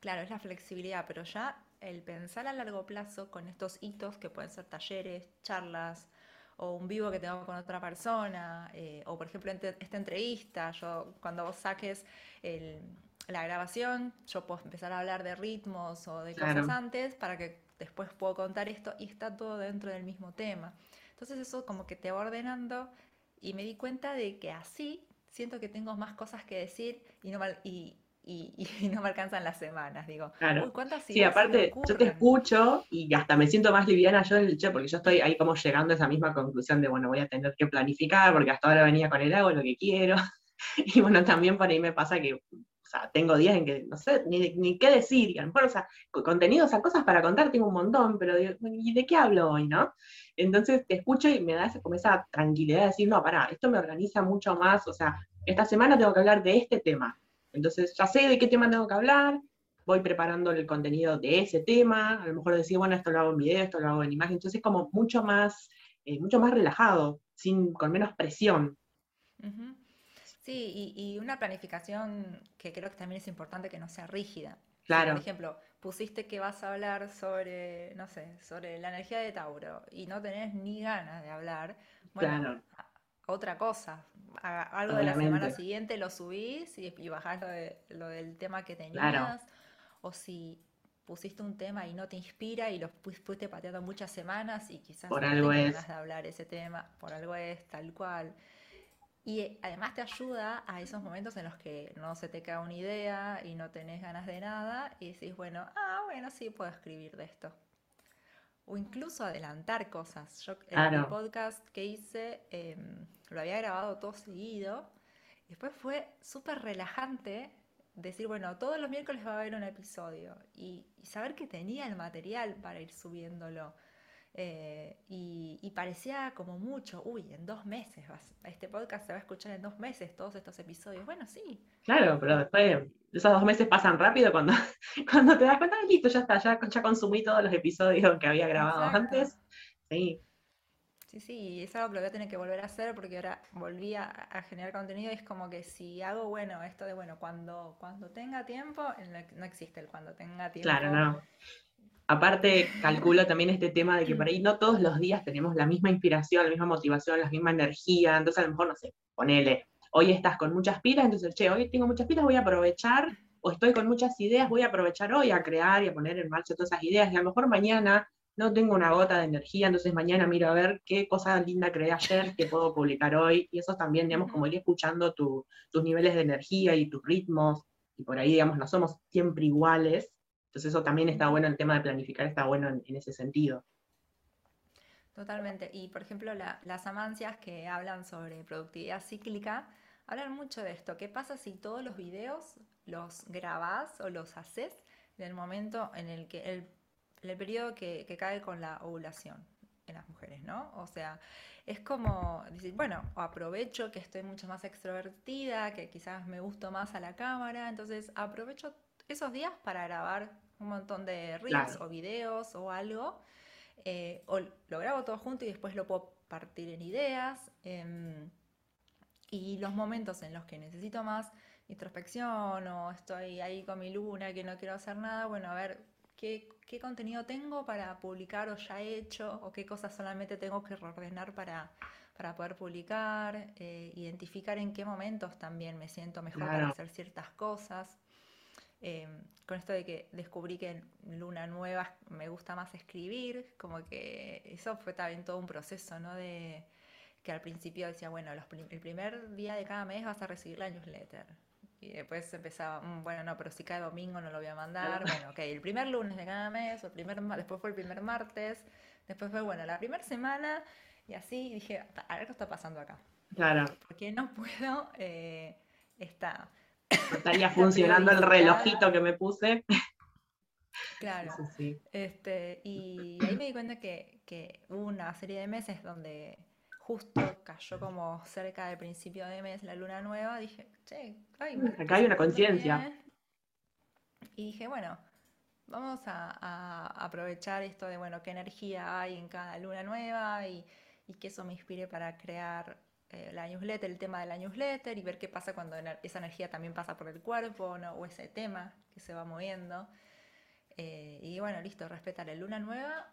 Claro, es la flexibilidad, pero ya el pensar a largo plazo con estos hitos que pueden ser talleres, charlas o un vivo que tengo con otra persona, eh, o por ejemplo esta entrevista, yo cuando vos saques la grabación, yo puedo empezar a hablar de ritmos o de cosas antes para que después puedo contar esto y está todo dentro del mismo tema. Entonces eso como que te va ordenando y me di cuenta de que así siento que tengo más cosas que decir y, no, y, [LAUGHS] y, no me alcanzan las semanas, digo. Claro. sí, aparte, yo te escucho y hasta me siento más liviana yo en el che, porque yo estoy ahí como llegando a esa misma conclusión de, bueno, voy a tener que planificar, porque hasta ahora venía con el hago lo que quiero. [LAUGHS] Y bueno, también por ahí me pasa que sea, tengo días en que no sé ni, ni qué decir, y a lo mejor, o sea, contenidos, o sea, cosas para contar tengo un montón, pero ¿y de qué hablo hoy, no? Entonces te escucho y me da esa, como esa tranquilidad de decir, no, pará, esto me organiza mucho más, o sea, esta semana tengo que hablar de este tema. Entonces ya sé de qué tema tengo que hablar, voy preparando el contenido de ese tema, a lo mejor decir, bueno, esto lo hago en video, esto lo hago en imagen, entonces es como mucho más, eh, mucho más relajado, sin, con menos presión. Sí, y, una planificación que creo que también es importante que no sea rígida. Claro. por ejemplo, pusiste que vas a hablar sobre, no sé, sobre la energía de Tauro y no tenés ni ganas de hablar, bueno, otra cosa. algo de la semana siguiente lo subís y, bajás lo, del tema que tenías. O si pusiste un tema y no te inspira y lo fuiste pateando muchas semanas y quizás por no algo ganas de hablar ese tema, por algo es tal cual. Y eh, además te ayuda a esos momentos en los que no se te cae una idea y no tenés ganas de nada y decís, bueno, ah, bueno, sí, puedo escribir de esto. O incluso adelantar cosas. Yo el, podcast que hice em, lo había grabado todo seguido. Y después fue súper relajante decir, bueno, todos los miércoles va a haber un episodio y saber que tenía el material para ir subiéndolo. Eh, y, parecía como mucho, uy, en dos meses, este podcast se va a escuchar en dos meses, todos estos episodios. Bueno, sí. Claro, pero después esos dos meses pasan rápido cuando, [LAUGHS] cuando te das cuenta, listo, ya está, ya, ya consumí todos los episodios que había grabado antes. Sí. Sí, sí, es algo que lo voy a tener que volver a hacer porque ahora volví a, generar contenido y es como que si hago, bueno, esto de, bueno, cuando, cuando tenga tiempo, no existe el cuando tenga tiempo. Claro, no. Aparte, calculo [LAUGHS] también este tema de que por ahí no todos los días tenemos la misma inspiración, la misma motivación, la misma energía, entonces a lo mejor, no sé, ponele, hoy estás con muchas pilas, entonces, che, hoy tengo muchas pilas, voy a aprovechar, o estoy con muchas ideas, voy a aprovechar hoy a crear y a poner en marcha todas esas ideas, y a lo mejor mañana no tengo una gota de energía, entonces mañana miro a ver qué cosa linda creé ayer que puedo publicar hoy, y eso también, digamos, como ir escuchando tus niveles de energía y tus ritmos, y por ahí, digamos, no somos siempre iguales, entonces eso también está bueno, el tema de planificar está bueno en, ese sentido. Totalmente. Y por ejemplo, las amancias que hablan sobre productividad cíclica, hablan mucho de esto. ¿Qué pasa si todos los videos los grabás o los haces en el momento en el que el, el periodo que, que, cae con la ovulación en las mujeres, ¿no? O sea, es como decir, bueno, aprovecho que estoy mucho más extrovertida, que quizás me gusto más a la cámara, entonces aprovecho esos días para grabar un montón de reels o videos o algo, eh, o lo grabo todo junto y después lo puedo partir en ideas. Em, y los momentos en los que necesito más introspección o estoy ahí con mi luna que no quiero hacer nada, bueno, a ver qué, contenido tengo para publicar o ya he hecho o qué cosas solamente tengo que reordenar para, para poder publicar, eh, identificar en qué momentos también me siento mejor para hacer ciertas cosas. Em, con esto de que descubrí que en Luna Nueva me gusta más escribir, como que eso fue también todo un proceso, ¿no? De que al principio decía, bueno, el primer día de cada mes vas a recibir la newsletter. Y después empezaba, mm, bueno, no, pero si cae domingo no lo voy a mandar. Bueno, ok, el primer lunes de cada mes, o el primer, después fue el primer martes, después fue, bueno, la primera semana, y así dije, a ver qué está pasando acá. Claro. Porque no puedo eh, estar estaría [LAUGHS] funcionando el relojito que me puse. Claro. Este, y ahí me di cuenta que, que, hubo una serie de meses donde justo cayó como cerca del principio de mes la luna nueva. Dije, che, acá hay una conciencia. Y dije, bueno, vamos a, aprovechar esto de, bueno, qué energía hay en cada luna nueva y, y que eso me inspire para crear eh, la newsletter, el tema de la newsletter y ver qué pasa cuando esa energía también pasa por el cuerpo ¿no? o ese tema que se va moviendo. Eh, y bueno, listo, respetar el luna nueva,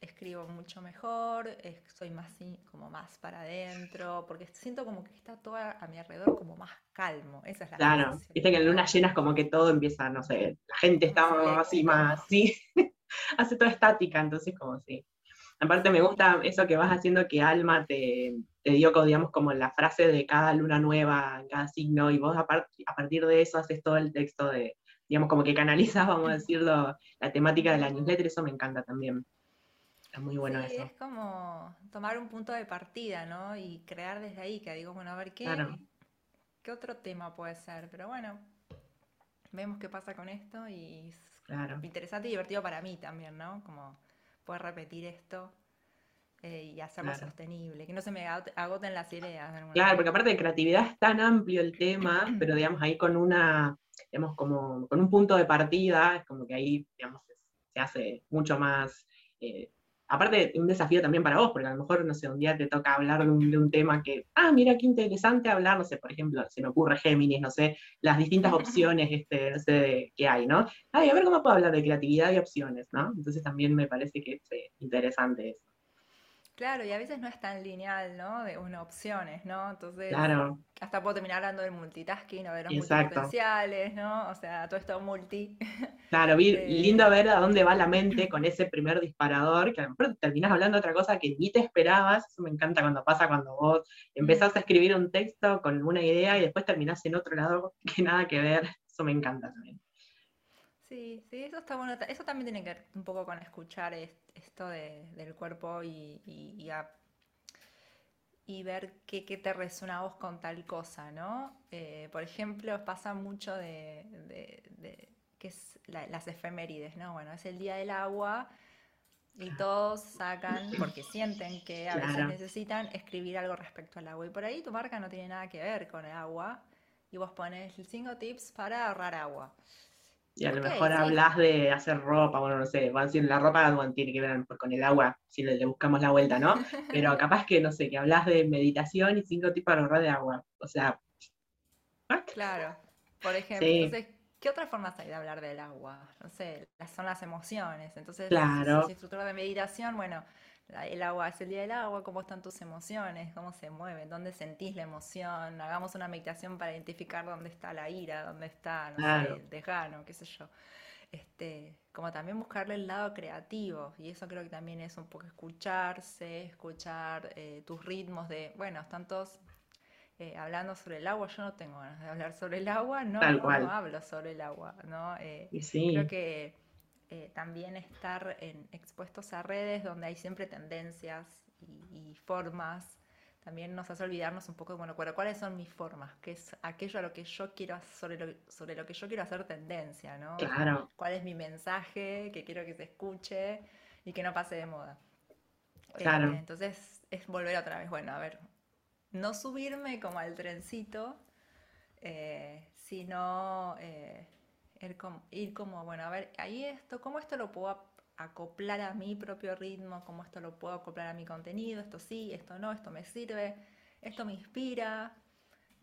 escribo mucho mejor, soy más como más para adentro, porque siento como que está todo a mi alrededor como más calmo. Esa es la Claro, viste que en luna llena es como que todo empieza, no sé, la gente está así más, sí, [LAUGHS] hace toda estática, entonces como sí. Aparte me gusta eso que vas haciendo que Alma te, te dio, digamos, como la frase de cada luna nueva, en cada signo, y vos a, partir de eso haces todo el texto de, digamos, como que canalizas, vamos a decirlo, la temática de la newsletter, eso me encanta también. Es muy bueno sí, eso. Es como tomar un punto de partida, ¿no? Y crear desde ahí, que digo, bueno, a ver qué, qué otro tema puede ser, pero bueno, vemos qué pasa con esto y es interesante y divertido para mí también, ¿no? Como poder repetir esto eh, y hacerlo sostenible, que no se me agoten las ideas. Claro, porque aparte de creatividad es tan amplio el tema, [CLEARS THROAT] pero digamos ahí con una, digamos, como con un punto de partida, es como que ahí, digamos, se hace mucho más eh, aparte un desafío también para vos, porque a lo mejor, no sé, un día te toca hablar de un, tema que, ah, mira qué interesante hablar, no sé, por ejemplo, se me ocurre Géminis, no sé, las distintas [LAUGHS] opciones este, no sé, que hay, ¿no? Ay, a ver cómo puedo hablar de creatividad y opciones, ¿no? Entonces también me parece que es eh, interesante eso. Claro, y a veces no es tan lineal, ¿no? De unas opciones, ¿no? Entonces, hasta puedo terminar hablando del multitasking o de los multipotenciales, ¿no? O sea, todo esto multi. [LAUGHS] Claro, eh, lindo ver a dónde va la mente con ese primer disparador, que a lo mejor terminás hablando de otra cosa que ni te esperabas. Eso me encanta cuando pasa cuando vos empezás a escribir un texto con una idea y después terminás en otro lado [LAUGHS] que nada que ver. Eso me encanta también. Sí, sí, eso está bueno. Eso también tiene que ver un poco con escuchar esto del cuerpo y, y, ver qué, te resuena a vos con tal cosa, ¿no? Eh, por ejemplo, pasa mucho de, que es las efemérides, ¿no? Bueno, es el día del agua y todos sacan, porque sienten que a veces necesitan escribir algo respecto al agua. Y por ahí tu marca no tiene nada que ver con el agua y vos pones cinco tips para ahorrar agua. Y a lo mejor hablas de hacer ropa, bueno, no sé, van la ropa tiene que ver con el agua, si le, buscamos la vuelta, ¿no? [LAUGHS] Pero capaz que, no sé, que hablas de meditación y cinco tipos para ahorrar de agua. O sea. Claro. Por ejemplo, entonces, ¿qué otras formas hay de hablar del agua? No sé, son las emociones. Entonces, claro. si, instructor de meditación, bueno, el agua es el día del agua, cómo están tus emociones, cómo se mueven, dónde sentís la emoción. Hagamos una meditación para identificar dónde está la ira, dónde está, no sé, el desgano, qué sé yo. Este, como también buscarle el lado creativo, y eso creo que también es un poco escucharse, escuchar eh, tus ritmos de, bueno, están todos eh, hablando sobre el agua, yo no tengo ganas de hablar sobre el agua, no, no, hablo sobre el agua, ¿no? Eh, creo que eh, también estar en, expuestos a redes donde hay siempre tendencias y, formas, también nos hace olvidarnos un poco de, bueno, cuáles son mis formas, qué es aquello a lo que yo quiero, sobre lo, sobre lo que yo quiero hacer tendencia, ¿no? Claro. ¿Cuál es mi mensaje que quiero que se escuche y que no pase de moda? Claro. Eh, entonces es volver otra vez, bueno, a ver, no subirme como al trencito, eh, sino ir como, bueno, a ver, ahí esto, ¿cómo esto lo puedo acoplar a mi propio ritmo? ¿Cómo esto lo puedo acoplar a mi contenido? Esto sí, esto no, esto me sirve, esto me inspira.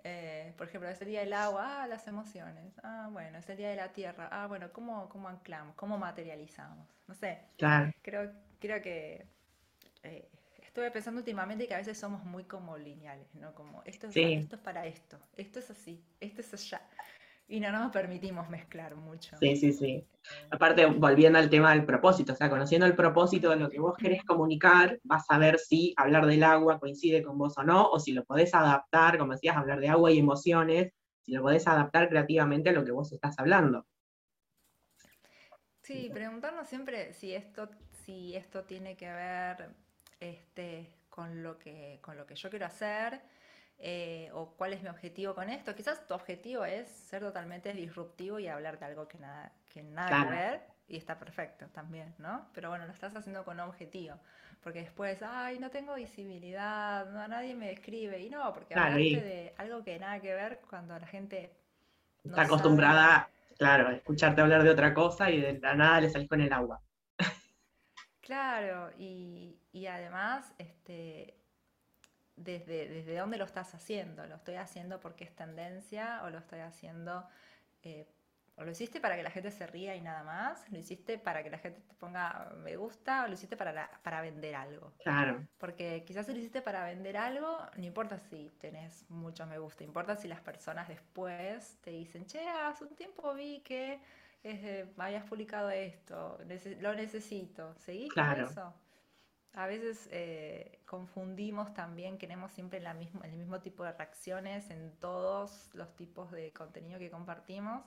Eh, por ejemplo, es el día del agua, ah, las emociones. Ah, bueno, es el día de la tierra. Ah, bueno, ¿cómo, cómo anclamos? ¿Cómo materializamos? No sé. Claro. Creo, creo que eh, estuve pensando últimamente que a veces somos muy como lineales, ¿no? Como esto es, esto es para esto, esto es así, esto es allá y no nos permitimos mezclar mucho. Sí, sí, sí. Aparte, volviendo al tema del propósito, o sea, conociendo el propósito de lo que vos querés comunicar, vas a ver si hablar del agua coincide con vos o no, o si lo podés adaptar, como decías, hablar de agua y emociones, si lo podés adaptar creativamente a lo que vos estás hablando. Sí, preguntarnos siempre si esto, si esto tiene que ver este, con, lo que, con lo que yo quiero hacer eh, o cuál es mi objetivo con esto. Quizás tu objetivo es ser totalmente disruptivo y hablar de algo que nada que, nada que ver y está perfecto también, ¿no? Pero bueno, lo estás haciendo con un objetivo, porque después, ay, no tengo visibilidad, no, nadie me describe, y no, porque claro, de algo que nada que ver cuando la gente... está acostumbrada, claro, a escucharte hablar de otra cosa y de la nada le salís con el agua. Claro, y, y además, este, desde, desde dónde lo estás haciendo. ¿Lo estoy haciendo porque es tendencia o lo estoy haciendo... Eh, o lo hiciste para que la gente se ría y nada más, lo hiciste para que la gente te ponga me gusta o lo hiciste para, para vender algo. Claro. Porque quizás si lo hiciste para vender algo, no importa si tenés muchos me gusta, importa si las personas después te dicen, che, hace un tiempo vi que eh, habías publicado esto, lo necesito, ¿seguís con eso? A veces eh, confundimos también, queremos siempre la el mismo tipo de reacciones en todos los tipos de contenido que compartimos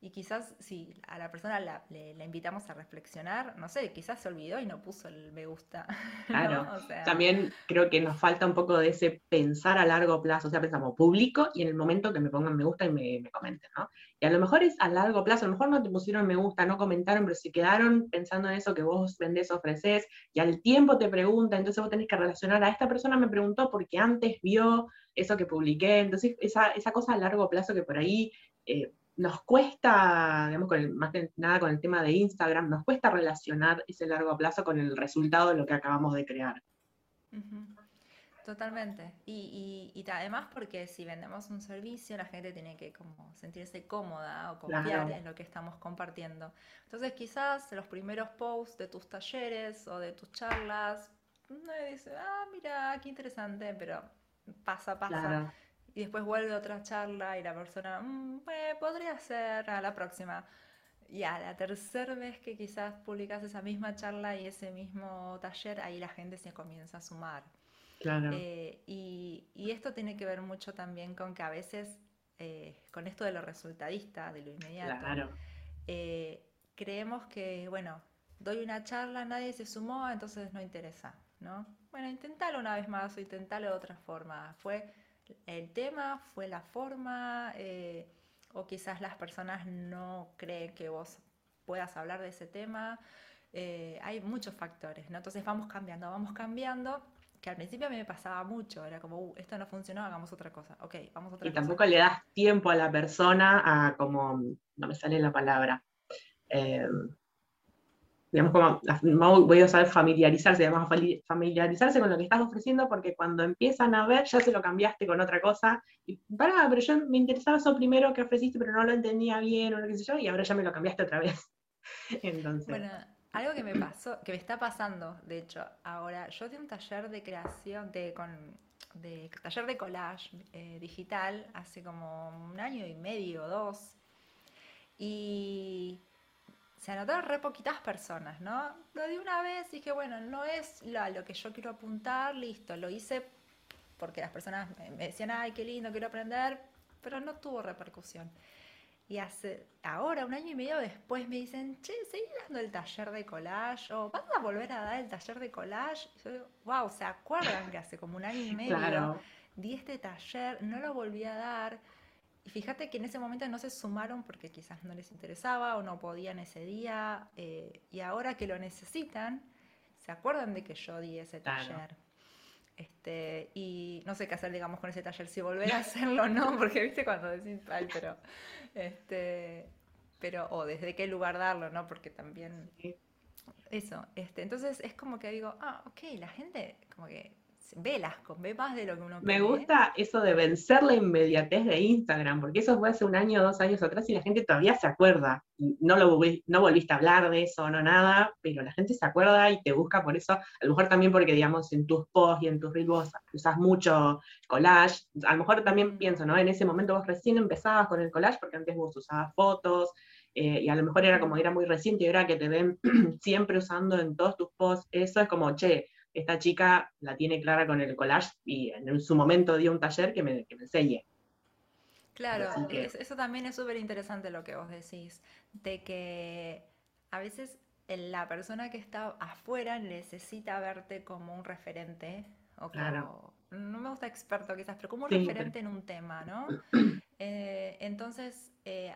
Y quizás si a la persona la, le, invitamos a reflexionar, no sé, quizás se olvidó y no puso el me gusta. [LAUGHS] Claro, también creo que nos falta un poco de ese pensar a largo plazo, o sea, pensamos público y en el momento que me pongan me gusta y me, me comenten, ¿no? Y a lo mejor es a largo plazo, a lo mejor no te pusieron me gusta, no comentaron, pero se quedaron pensando en eso que vos vendés, ofreces, y al tiempo te pregunta, entonces vos tenés que relacionar a esta persona me preguntó porque antes vio eso que publiqué, entonces esa, esa cosa a largo plazo que por ahí... Eh, nos cuesta, digamos, con más que nada con el tema de Instagram, nos cuesta relacionar ese largo plazo con el resultado de lo que acabamos de crear. Totalmente. Y, y, además porque si vendemos un servicio, la gente tiene que como sentirse cómoda o confiar en lo que estamos compartiendo. Entonces quizás los primeros posts de tus talleres o de tus charlas, no dice, ah, mira, qué interesante, pero pasa, pasa y después vuelve otra charla y la persona, mm, podría ser a la próxima. Y a la tercera vez que quizás publicas esa misma charla y ese mismo taller, ahí la gente se comienza a sumar. Claro. Eh, y, y, esto tiene que ver mucho también con que a veces, eh, con esto de lo resultadista, de lo inmediato, claro. Eh, creemos que, bueno, doy una charla, nadie se sumó, entonces no interesa, ¿no? Bueno, intentalo una vez más o intentalo de otra forma. Fue el tema, fue la forma, eh, o quizás las personas no creen que vos puedas hablar de ese tema. Eh, hay muchos factores, ¿no? Entonces vamos cambiando, vamos cambiando, que al principio a mí me pasaba mucho, era como, uh, esto no funcionó, hagamos otra cosa, ok, vamos a otra y tampoco le das tiempo a la persona a como, no me sale la palabra, eh, digamos, como, voy a usar familiarizarse, digamos, familiarizarse con lo que estás ofreciendo, porque cuando empiezan a ver, ya se lo cambiaste con otra cosa, y pará, pero yo me interesaba eso primero que ofreciste, pero no lo entendía bien, o lo que sé yo, y ahora ya me lo cambiaste otra vez. [LAUGHS] Entonces. Bueno, algo que me pasó, que me está pasando, de hecho, ahora, yo di un taller de creación, de, con, de taller de collage eh, digital hace como un año y medio dos, y se anotaron re poquitas personas, ¿no? Lo di una vez dije, bueno, no es lo que yo quiero apuntar, listo, lo hice porque las personas me decían, ay, qué lindo, quiero aprender, pero no tuvo repercusión. Y hace, ahora, un año y medio después, me dicen, che, seguí dando el taller de collage, o vas a volver a dar el taller de collage. Y yo digo, wow, ¿se acuerdan que hace como un año y medio di este taller, no lo volví a dar? Y fíjate que en ese momento no se sumaron porque quizás no les interesaba o no podían ese día. Eh, y ahora que lo necesitan, se acuerdan de que yo di ese taller. Este, y no sé qué hacer, digamos, con ese taller, si volver a [LAUGHS] hacerlo o no, porque viste cuando decís, ay, pero, este, pero, o desde qué lugar darlo, ¿no? Porque también, eso, este, entonces es como que digo, ah, ok, la gente como que Velasco, ve más de lo que uno Me gusta eso de vencer la inmediatez de Instagram, porque eso fue hace un año, dos años atrás y la gente todavía se acuerda. No, lo, no volviste a hablar de eso, no nada, pero la gente se acuerda y te busca por eso. A lo mejor también porque, digamos, en tus posts y en tus reels usas mucho collage. A lo mejor también mm. pienso, ¿no? En ese momento vos recién empezabas con el collage, porque antes vos usabas fotos, eh, y a lo mejor era como era muy reciente y ahora que te ven [CLEARS THROAT] siempre usando en todos tus posts, eso es como, che, esta chica la tiene clara con el collage y en su momento dio un taller que me, que me enseñe. Claro, eso también es súper interesante lo que vos decís, de que a veces la persona que está afuera necesita verte como un referente, o como, no me gusta experto quizás, pero como un referente en un tema, ¿no? [CLEARS THROAT] Eh, entonces, eh,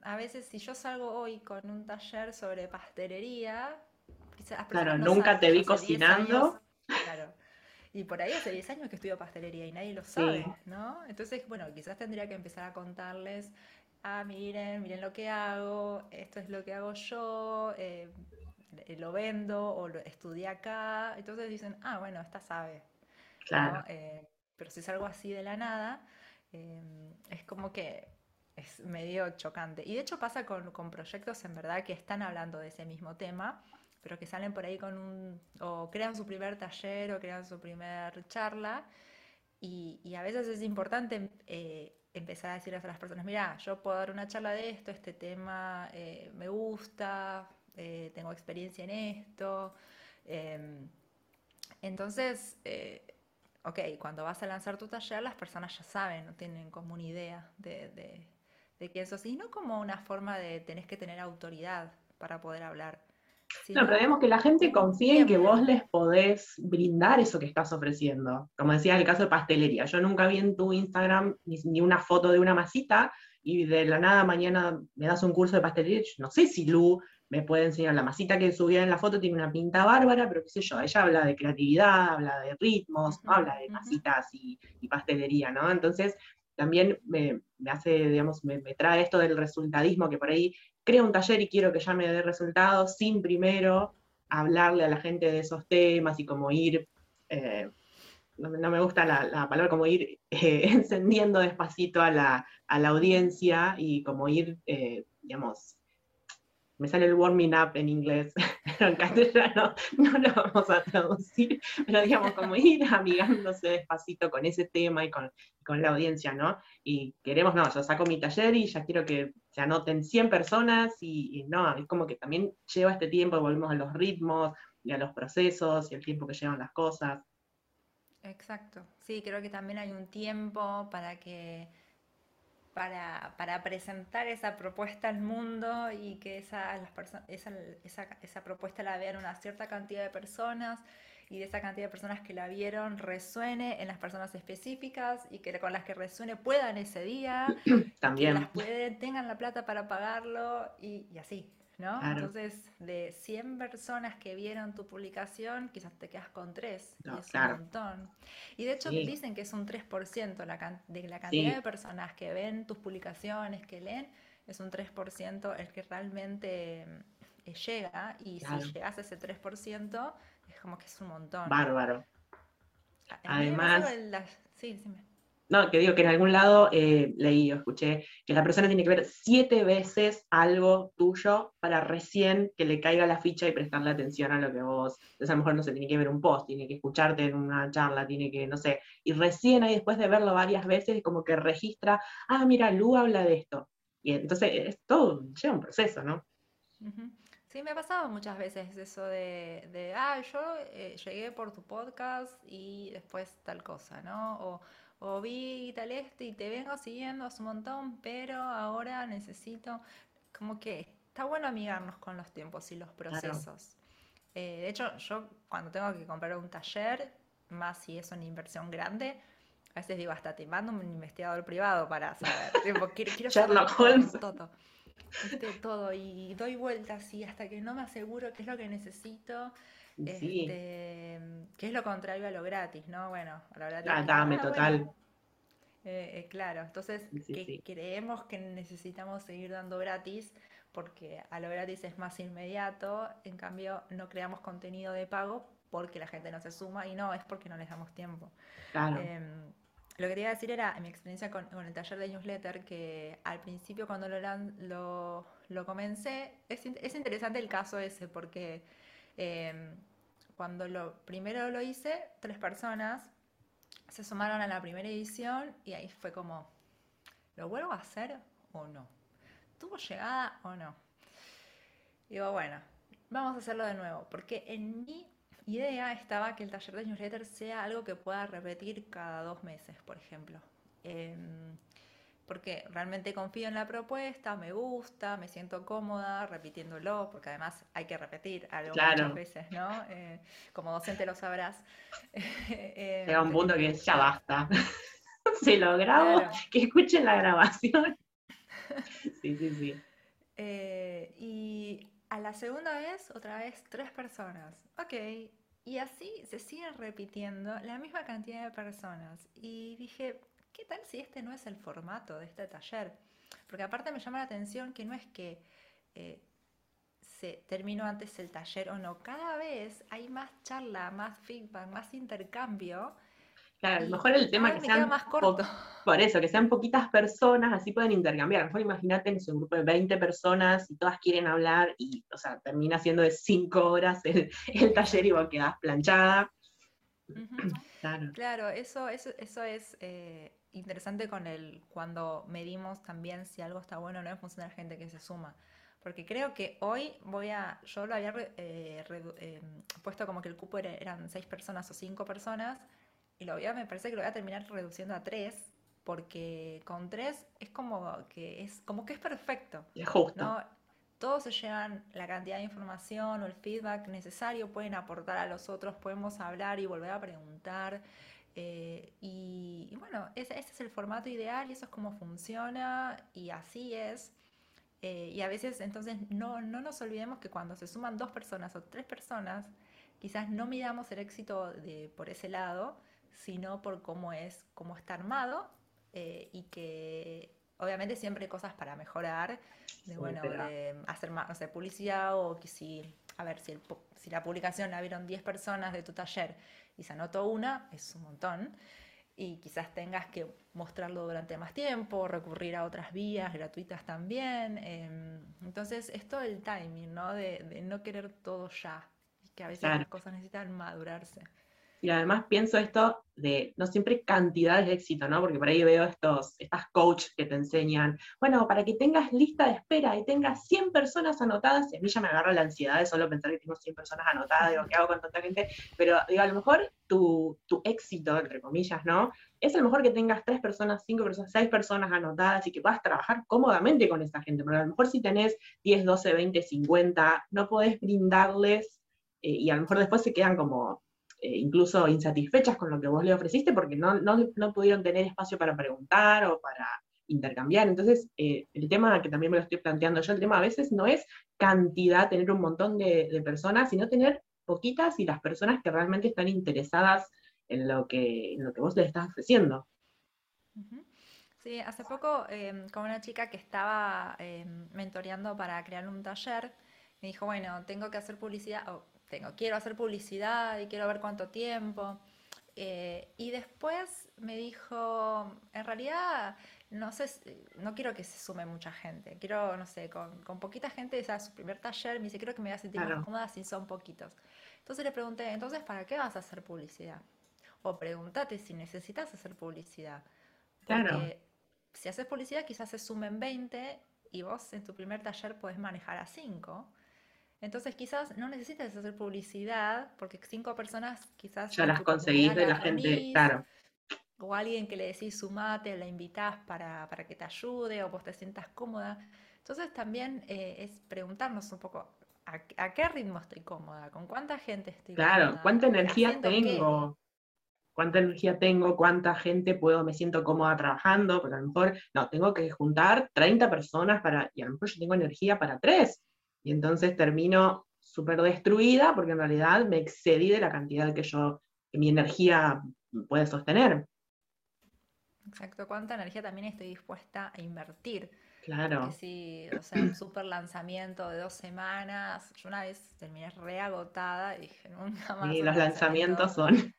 a veces si yo salgo hoy con un taller sobre pastelería, claro, nunca te vi cocinando. claro. Y por ahí hace 10 años que estudio pastelería y nadie lo sabe, ¿no? Entonces, bueno, quizás tendría que empezar a contarles, ah, miren, miren lo que hago, esto es lo que hago yo, eh, lo vendo o lo estudié acá. Entonces dicen, ah, bueno, esta sabe. Claro. Eh, pero si es algo así de la nada, em, es como que es medio chocante. Y de hecho pasa con, con proyectos en verdad que están hablando de ese mismo tema pero que salen por ahí con un, o crean su primer taller o crean su primer charla. Y, a veces es importante eh, empezar a decirles a las personas, mira, yo puedo dar una charla de esto, este tema eh, me gusta, eh, tengo experiencia en esto. Em, entonces, ok, cuando vas a lanzar tu taller, las personas ya saben, no tienen como una idea de, de quién sos, y no como una forma de tenés que tener autoridad para poder hablar. No, pero vemos que la gente confíe en que vos les podés brindar eso que estás ofreciendo. Como decía el caso de pastelería. Yo nunca vi en tu Instagram ni, una foto de una masita y de la nada mañana me das un curso de pastelería. no sé si Lu me puede enseñar la masita que subía en la foto, tiene una pinta bárbara, pero qué sé yo, ella habla de creatividad, habla de ritmos, habla de masitas y, pastelería, ¿no? Entonces, también me, hace, digamos, me, trae esto del resultadismo, que por ahí creo un taller y quiero que ya me dé resultados sin primero hablarle a la gente de esos temas y como ir, eh, no, me gusta la, palabra, como ir eh, [LAUGHS] encendiendo despacito a la, audiencia y como ir, eh, digamos, me sale el warming up en inglés, [LAUGHS] pero en castellano [LAUGHS] no lo vamos a traducir, pero digamos, como ir amigándose despacito con ese tema y con, la audiencia, ¿no? Y queremos, no, yo saco mi taller y ya quiero que se anoten 100 personas y, no, es como que también lleva este tiempo, volvemos a los ritmos y a los procesos y el tiempo que llevan las cosas. Exacto, sí, creo que también hay un tiempo para que para, para, presentar esa propuesta al mundo y que esa, las esa, esa, esa, propuesta la vean una cierta cantidad de personas y de esa cantidad de personas que la vieron resuene en las personas específicas y que con las que resuene puedan ese día, [CLEARS THROAT] También. que las pueden, tengan la plata para pagarlo y, y así. Entonces, de 100 personas que vieron tu publicación, quizás te quedas con 3, y es un montón. Y de hecho dicen que es un 3% de la cantidad de personas que ven tus publicaciones, que leen, es un 3% el que realmente eh, llega, y si llegas a ese 3%, es como que es un montón. Bárbaro. Además... Sí, no, que digo que en algún lado eh, leí o escuché que la persona tiene que ver siete veces algo tuyo para recién que le caiga la ficha y prestarle atención a lo que vos. Entonces a lo mejor no se tiene que ver un post, tiene que escucharte en una charla, tiene que, no sé. Y recién ahí después de verlo varias veces, como que registra, ah, mira, Lu habla de esto. Y entonces es todo, lleva un proceso, ¿no? Sí, me ha pasado muchas veces eso de, de ah, yo eh, llegué por tu podcast y después tal cosa, ¿no? O, o vi tal este y te vengo siguiendo hace un montón, pero ahora necesito, como que está bueno amigarnos con los tiempos y los procesos. Eh, de hecho, yo cuando tengo que comprar un taller, más si es una inversión grande, a veces digo, hasta te mando un investigador privado para saber. [LAUGHS] quiero, saber todo. Todo. Y doy vueltas y hasta que no me aseguro qué es lo que necesito, este, que es lo contrario a lo gratis, ¿no? Bueno, a lo gratis. Ah, dame, total. Eh, eh, claro, entonces creemos que necesitamos seguir dando gratis porque a lo gratis es más inmediato, en cambio no creamos contenido de pago porque la gente no se suma y no, es porque no les damos tiempo. Em, lo que quería decir era mi experiencia con, el taller de newsletter, que al principio cuando lo, comencé, es, es, interesante el caso ese, porque em, cuando lo primero lo hice, tres personas se sumaron a la primera edición y ahí fue como, ¿lo vuelvo a hacer o no? ¿Tuvo llegada o no? Digo, bueno, vamos a hacerlo de nuevo, porque en mi idea estaba que el taller de newsletter sea algo que pueda repetir cada dos meses, por ejemplo. Em, porque realmente confío en la propuesta, me gusta, me siento cómoda repitiéndolo, porque además hay que repetir algo muchas veces, ¿no? Eh, como docente lo sabrás. [LAUGHS] Eh, Llega un punto que ya basta. [LAUGHS] Se lo grabo, que escuchen la grabación. [LAUGHS] sí, sí, sí. Eh, y a la segunda vez, otra vez, tres personas. Ok, y así se siguen repitiendo la misma cantidad de personas. Y dije, ¿qué tal si este no es el formato de este taller? Porque aparte me llama la atención que no es que eh, se terminó antes el taller o no, cada vez hay más charla, más feedback, más intercambio. Claro, a lo mejor el tema que sean más corto. por eso, que sean poquitas personas, así pueden intercambiar. A lo mejor imagínate en un grupo de 20 personas y todas quieren hablar y, o sea, termina siendo de 5 horas el, taller y vos quedás planchada. [CLEARS THROAT] Claro. eso, eso, eso es eh, interesante con el cuando medimos también si algo está bueno o no en función de la gente que se suma. Porque creo que hoy voy a, yo lo había eh, eh, puesto como que el cupo eran seis personas o cinco personas, y lo voy a, me parece que lo voy a terminar reduciendo a tres, porque con tres es como que es, como que es perfecto. Es justo. ¿no? Todos se llevan la cantidad de información o el feedback necesario, pueden aportar a los otros, podemos hablar y volver a preguntar. Eh, y, bueno, ese, es el formato ideal y eso es como funciona y así es. Eh, y a veces entonces no, no nos olvidemos que cuando se suman dos personas o tres personas, quizás no midamos el éxito de, por ese lado, sino por cómo es, cómo está armado eh, y que obviamente siempre hay cosas para mejorar, de, bueno, de hacer más, no sé, publicidad o que si, a ver, si, si la publicación la vieron 10 personas de tu taller y se anotó una, es un montón. Y quizás tengas que mostrarlo durante más tiempo, recurrir a otras vías gratuitas también. Em, entonces, es todo el timing, ¿no? De, no querer todo ya. Y que a veces las cosas necesitan madurarse. Y además pienso esto de no siempre cantidades de éxito, ¿no? Porque por ahí veo estos, estas coaches que te enseñan, bueno, para que tengas lista de espera y tengas 100 personas anotadas, y a mí ya me agarra la ansiedad de solo pensar que tengo 100 personas anotadas, digo, ¿qué hago con tanta gente? Pero digo, a lo mejor tu, tu éxito, entre comillas, ¿no? Es a lo mejor que tengas 3 personas, 5 personas, 6 personas anotadas y que puedas trabajar cómodamente con esa gente, pero a lo mejor si tenés 10, 12, 20, 50, no podés brindarles eh, y a lo mejor después se quedan como eh, incluso insatisfechas con lo que vos le ofreciste porque no, no, pudieron tener espacio para preguntar o para intercambiar. Entonces, eh, el tema que también me lo estoy planteando yo, el tema a veces no es cantidad, tener un montón de, personas, sino tener poquitas y las personas que realmente están interesadas en lo que, en lo que vos le estás ofreciendo. Sí, hace poco em, con una chica que estaba em, mentoreando para crear un taller, me dijo, bueno, tengo que hacer publicidad, tengo, quiero hacer publicidad y quiero ver cuánto tiempo. Eh, y después me dijo, en realidad, no sé, no quiero que se sume mucha gente, quiero, no sé, con, con poquita gente, o sea, su primer taller, me dice, creo que me voy a sentir más cómoda si son poquitos. Entonces le pregunté, entonces, ¿para qué vas a hacer publicidad? O pregúntate si necesitas hacer publicidad. Porque claro. si haces publicidad, quizás se sumen 20 y vos en tu primer taller podés manejar a 5 entonces quizás no necesites hacer publicidad porque cinco personas quizás... Ya las conseguís de la gente, claro. O alguien que le decís sumate, la invitás para, para que te ayude o vos te sientas cómoda. Entonces también eh, es preguntarnos un poco, ¿a, qué ritmo estoy cómoda? ¿Con cuánta gente estoy cómoda? Claro, ¿cuánta energía tengo? ¿Cuánta energía tengo? ¿Cuánta gente puedo, me siento cómoda trabajando? Porque a lo mejor, no, tengo que juntar 30 personas para, y a lo mejor yo tengo energía para tres y entonces termino súper destruida porque en realidad me excedí de la cantidad que yo, que mi energía puede sostener. Exacto, cuánta energía también estoy dispuesta a invertir. Claro. Porque si, o sea, un super lanzamiento de dos semanas, yo una vez terminé reagotada y dije, nunca más. Y los lanzamientos son.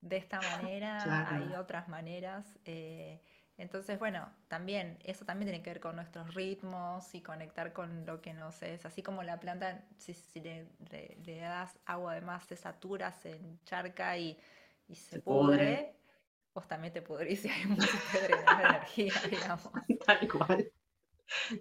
De esta [LAUGHS] manera, hay otras maneras. Eh, entonces, bueno, también, eso también tiene que ver con nuestros ritmos y conectar con lo que nos es. Así como la planta, si, le, das agua además, se satura, se encharca y, se, pudre, vos también te pudrís y hay [LAUGHS] mucha energía, [LAUGHS] digamos. Tal cual.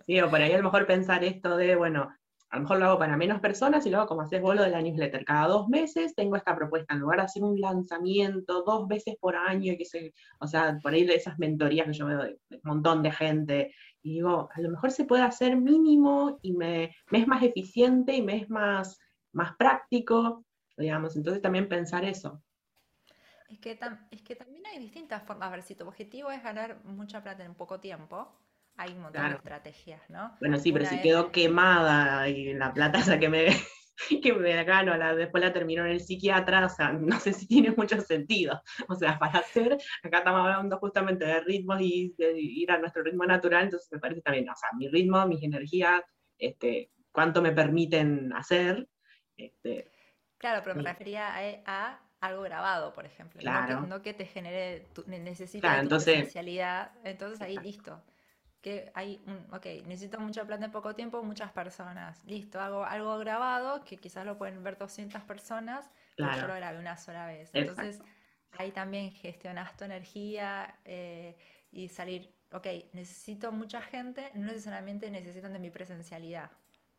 Sí, o por ahí a lo mejor pensar esto de, bueno, a lo mejor lo hago para menos personas y luego como haces vos lo de la newsletter, cada dos meses tengo esta propuesta, en lugar de hacer un lanzamiento dos veces por año, que se, o sea, por ahí de esas mentorías que yo veo de, un montón de gente, y digo, a lo mejor se puede hacer mínimo y me, es más eficiente y me es más, más práctico, digamos, entonces también pensar eso. Es que, es que también hay distintas formas, a ver, si tu objetivo es ganar mucha plata en poco tiempo, hay un montón de estrategias, ¿no? Bueno, sí, pero si quedó quemada y la plata [LAUGHS] esa que me, que me gano, la, después la terminó en el psiquiatra, o sea, no sé si tiene mucho sentido. O sea, para hacer, acá estamos hablando justamente de ritmos y de ir a nuestro ritmo natural, entonces me parece también, o sea, mi ritmo, mis energías, este, cuánto me permiten hacer. Este, claro, pero me refería a, algo grabado, por ejemplo. Claro. No, que, te genere, tu, necesita tu entonces, entonces ahí listo que hay, un, ok, necesito mucha plata en poco tiempo, muchas personas. Listo, hago algo grabado que quizás lo pueden ver 200 personas, pero yo lo grabé una sola vez. Entonces, ahí también gestionas tu energía eh, y salir, ok, necesito mucha gente, no necesariamente necesitan de mi presencialidad,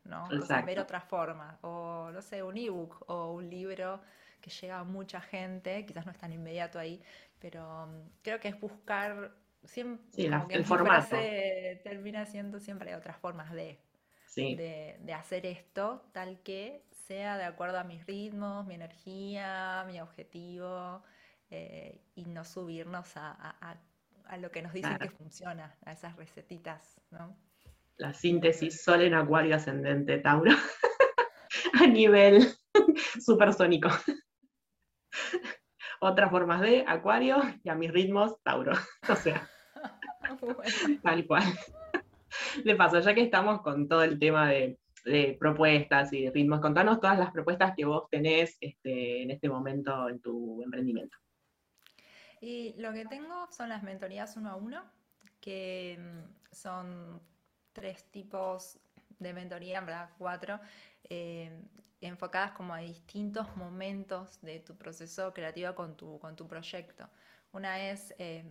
¿no? O sea, ver otra forma, o no sé, un ebook o un libro que llega a mucha gente, quizás no es tan inmediato ahí, pero mm, creo que es buscar siempre, sí, el formato. termina siendo siempre otras formas de, de, hacer esto, tal que sea de acuerdo a mis ritmos, mi energía, mi objetivo, eh, y no subirnos a, lo que nos dicen que funciona, a esas recetitas, ¿no? La síntesis Sol en Acuario ascendente Tauro [LAUGHS] a nivel [LAUGHS] supersónico. [LAUGHS] Otras formas de Acuario y a mis ritmos Tauro. O sea, [LAUGHS] tal cual. De paso, ya que estamos con todo el tema de, propuestas y de ritmos, contanos todas las propuestas que vos tenés este, en este momento en tu emprendimiento. Y lo que tengo son las mentorías uno a uno, que mm, son tres tipos de mentoría, en verdad cuatro, eh, enfocadas como a distintos momentos de tu proceso creativo con tu, con tu proyecto. Una es eh,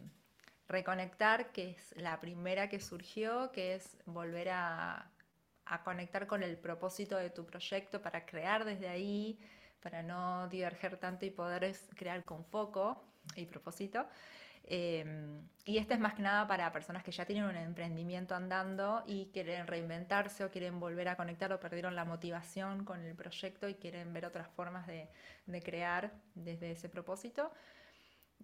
reconectar, que es la primera que surgió, que es volver a, conectar con el propósito de tu proyecto para crear desde ahí, para no diverger tanto y poder crear con foco y propósito. Em, y este es más que nada para personas que ya tienen un emprendimiento andando y quieren reinventarse o quieren volver a conectar o perdieron la motivación con el proyecto y quieren ver otras formas de, de crear desde ese propósito.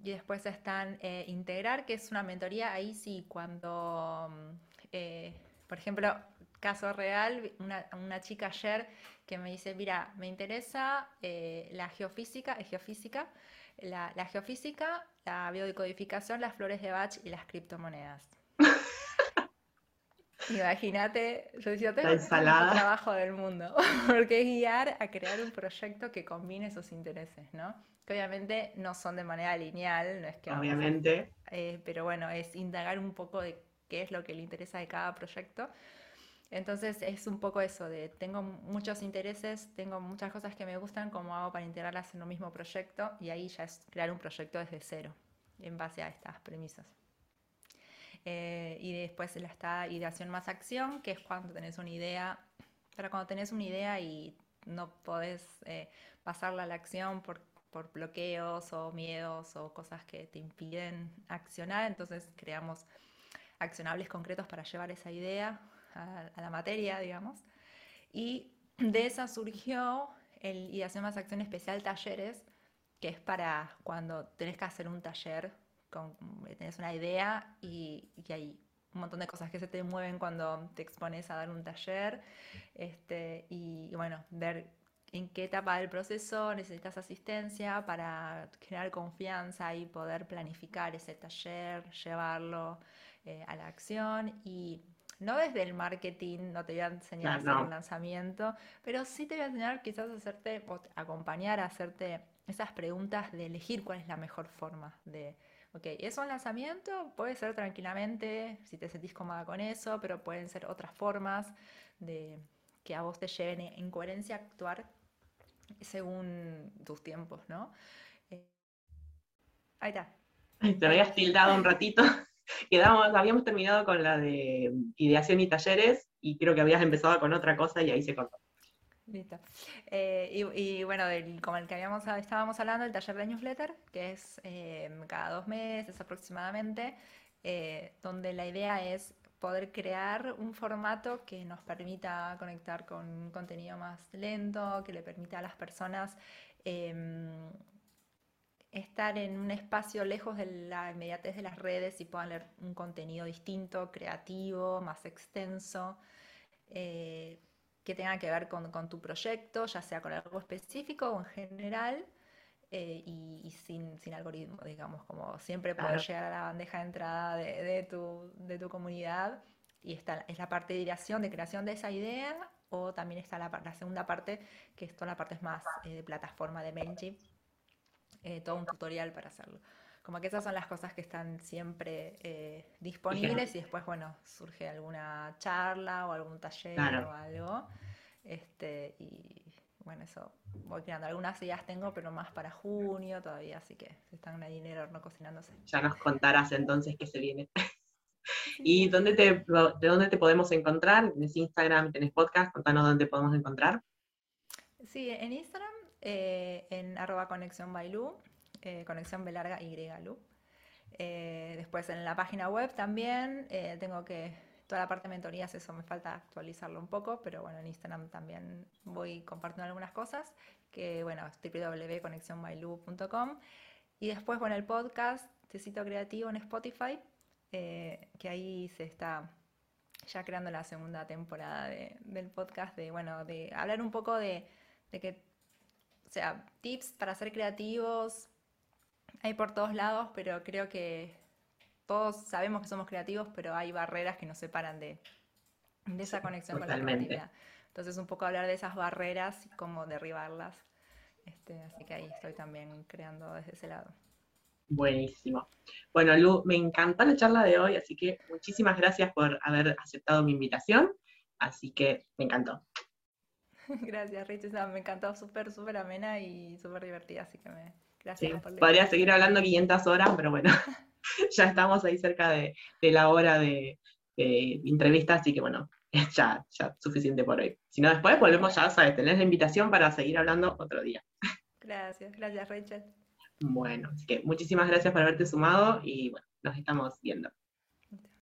Y después están eh, Integrar, que es una mentoría, ahí sí, cuando, mm, eh, por ejemplo, caso real, una, una, chica ayer que me dice, mira, me interesa eh, la geofísica, es geofísica, la, geofísica, la biodecodificación, las flores de Bach y las criptomonedas. Imagínate, yo decía, tengo el trabajo del mundo, [LAUGHS] porque es guiar a crear un proyecto que combine esos intereses, ¿no? obviamente no son de manera lineal, no es que... Obviamente. Eh, pero bueno, es indagar un poco de qué es lo que le interesa de cada proyecto. Entonces es un poco eso, de tengo muchos intereses, tengo muchas cosas que me gustan, ¿cómo hago para integrarlas en un mismo proyecto? Y ahí ya es crear un proyecto desde cero, en base a estas premisas. Eh, y después está ideación más acción, que es cuando tenés una idea, pero cuando tenés una idea y no podés eh, pasarla a la acción porque por bloqueos o miedos o cosas que te impiden accionar, entonces creamos accionables concretos para llevar esa idea a, la materia, digamos. Y de esa surgió el y hacemos acción especial talleres, que es para cuando tenés que hacer un taller, con, tenés una idea y, y hay un montón de cosas que se te mueven cuando te expones a dar un taller, este, y bueno, ver en qué etapa del proceso necesitas asistencia para generar confianza y poder planificar ese taller, llevarlo eh, a la acción. Y no desde el marketing, no te voy a enseñar a hacer un lanzamiento, pero sí te voy a enseñar quizás a hacerte, acompañar a hacerte esas preguntas de elegir cuál es la mejor forma de, ok, ¿es un lanzamiento? Puede ser tranquilamente, si te sentís cómoda con eso, pero pueden ser otras formas de que a vos te lleven en coherencia a actuar según tus tiempos, ¿no? Eh, ahí está. Te habías tildado un ratito. [LAUGHS] Quedamos, habíamos terminado con la de ideación y talleres y creo que habías empezado con otra cosa y ahí se cortó. Listo. Eh, y, bueno, como el que habíamos, estábamos hablando, el taller de newsletter, que es eh, cada dos meses aproximadamente, donde la idea es poder crear un formato que nos permita conectar con un contenido más lento, que le permita a las personas em, estar en un espacio lejos de la inmediatez de las redes y puedan leer un contenido distinto, creativo, más extenso, eh, que tenga que ver con, tu proyecto, ya sea con algo específico o en general. Eh, y, sin, algoritmo, digamos, como siempre poder llegar a la bandeja de entrada de, tu, de tu comunidad. Y esta es la parte de ideación, de creación de esa idea, o también está la, la segunda parte, que es toda la parte más eh, de plataforma de MailChimp, eh, todo un tutorial para hacerlo. Como que esas son las cosas que están siempre disponibles y después, bueno, surge alguna charla o algún taller o algo. Este, y bueno, eso voy creando. Algunas ideas tengo, pero más para junio todavía, así que están ahí en el horno cocinándose. Ya nos contarás entonces qué se viene. ¿Y dónde te, de dónde te podemos encontrar? ¿Tienes Instagram? ¿Tienes podcast? Contanos dónde podemos encontrar. Sí, en Instagram, eh, en arroba conexión bailú, eh, conexión B Y Lu. Eh, después en la página web también eh, tengo que, toda la parte de mentorías, eso me falta actualizarlo un poco, pero bueno, en Instagram también voy compartiendo algunas cosas, que bueno, es www.conexionmailu.com. Y después, bueno, el podcast Tecito Creativo en Spotify, que ahí se está ya creando la segunda temporada del podcast, de, bueno, de hablar un poco de, de que, o sea, tips para ser creativos, hay por todos lados, pero creo que todos sabemos que somos creativos, pero hay barreras que nos separan de, esa conexión con la creatividad. Entonces, un poco hablar de esas barreras y cómo derribarlas. Este, así que ahí estoy también creando desde ese lado. Buenísimo. Bueno, Lu, me encantó la charla de hoy, así que muchísimas gracias por haber aceptado mi invitación. Así que me encantó. [LAUGHS] Gracias, Rich. me encantó, súper, súper amena y súper divertida, así que me, gracias por Podría seguir hablando 500 horas, pero bueno, [LAUGHS] ya estamos ahí cerca de, la hora de, entrevista, así que bueno, [LAUGHS] ya, ya suficiente por hoy. Si no, después volvemos ya, sabes, tenés la invitación para seguir hablando otro día. Gracias, gracias, Rachel. Bueno, así que muchísimas gracias por haberte sumado y bueno, nos estamos viendo.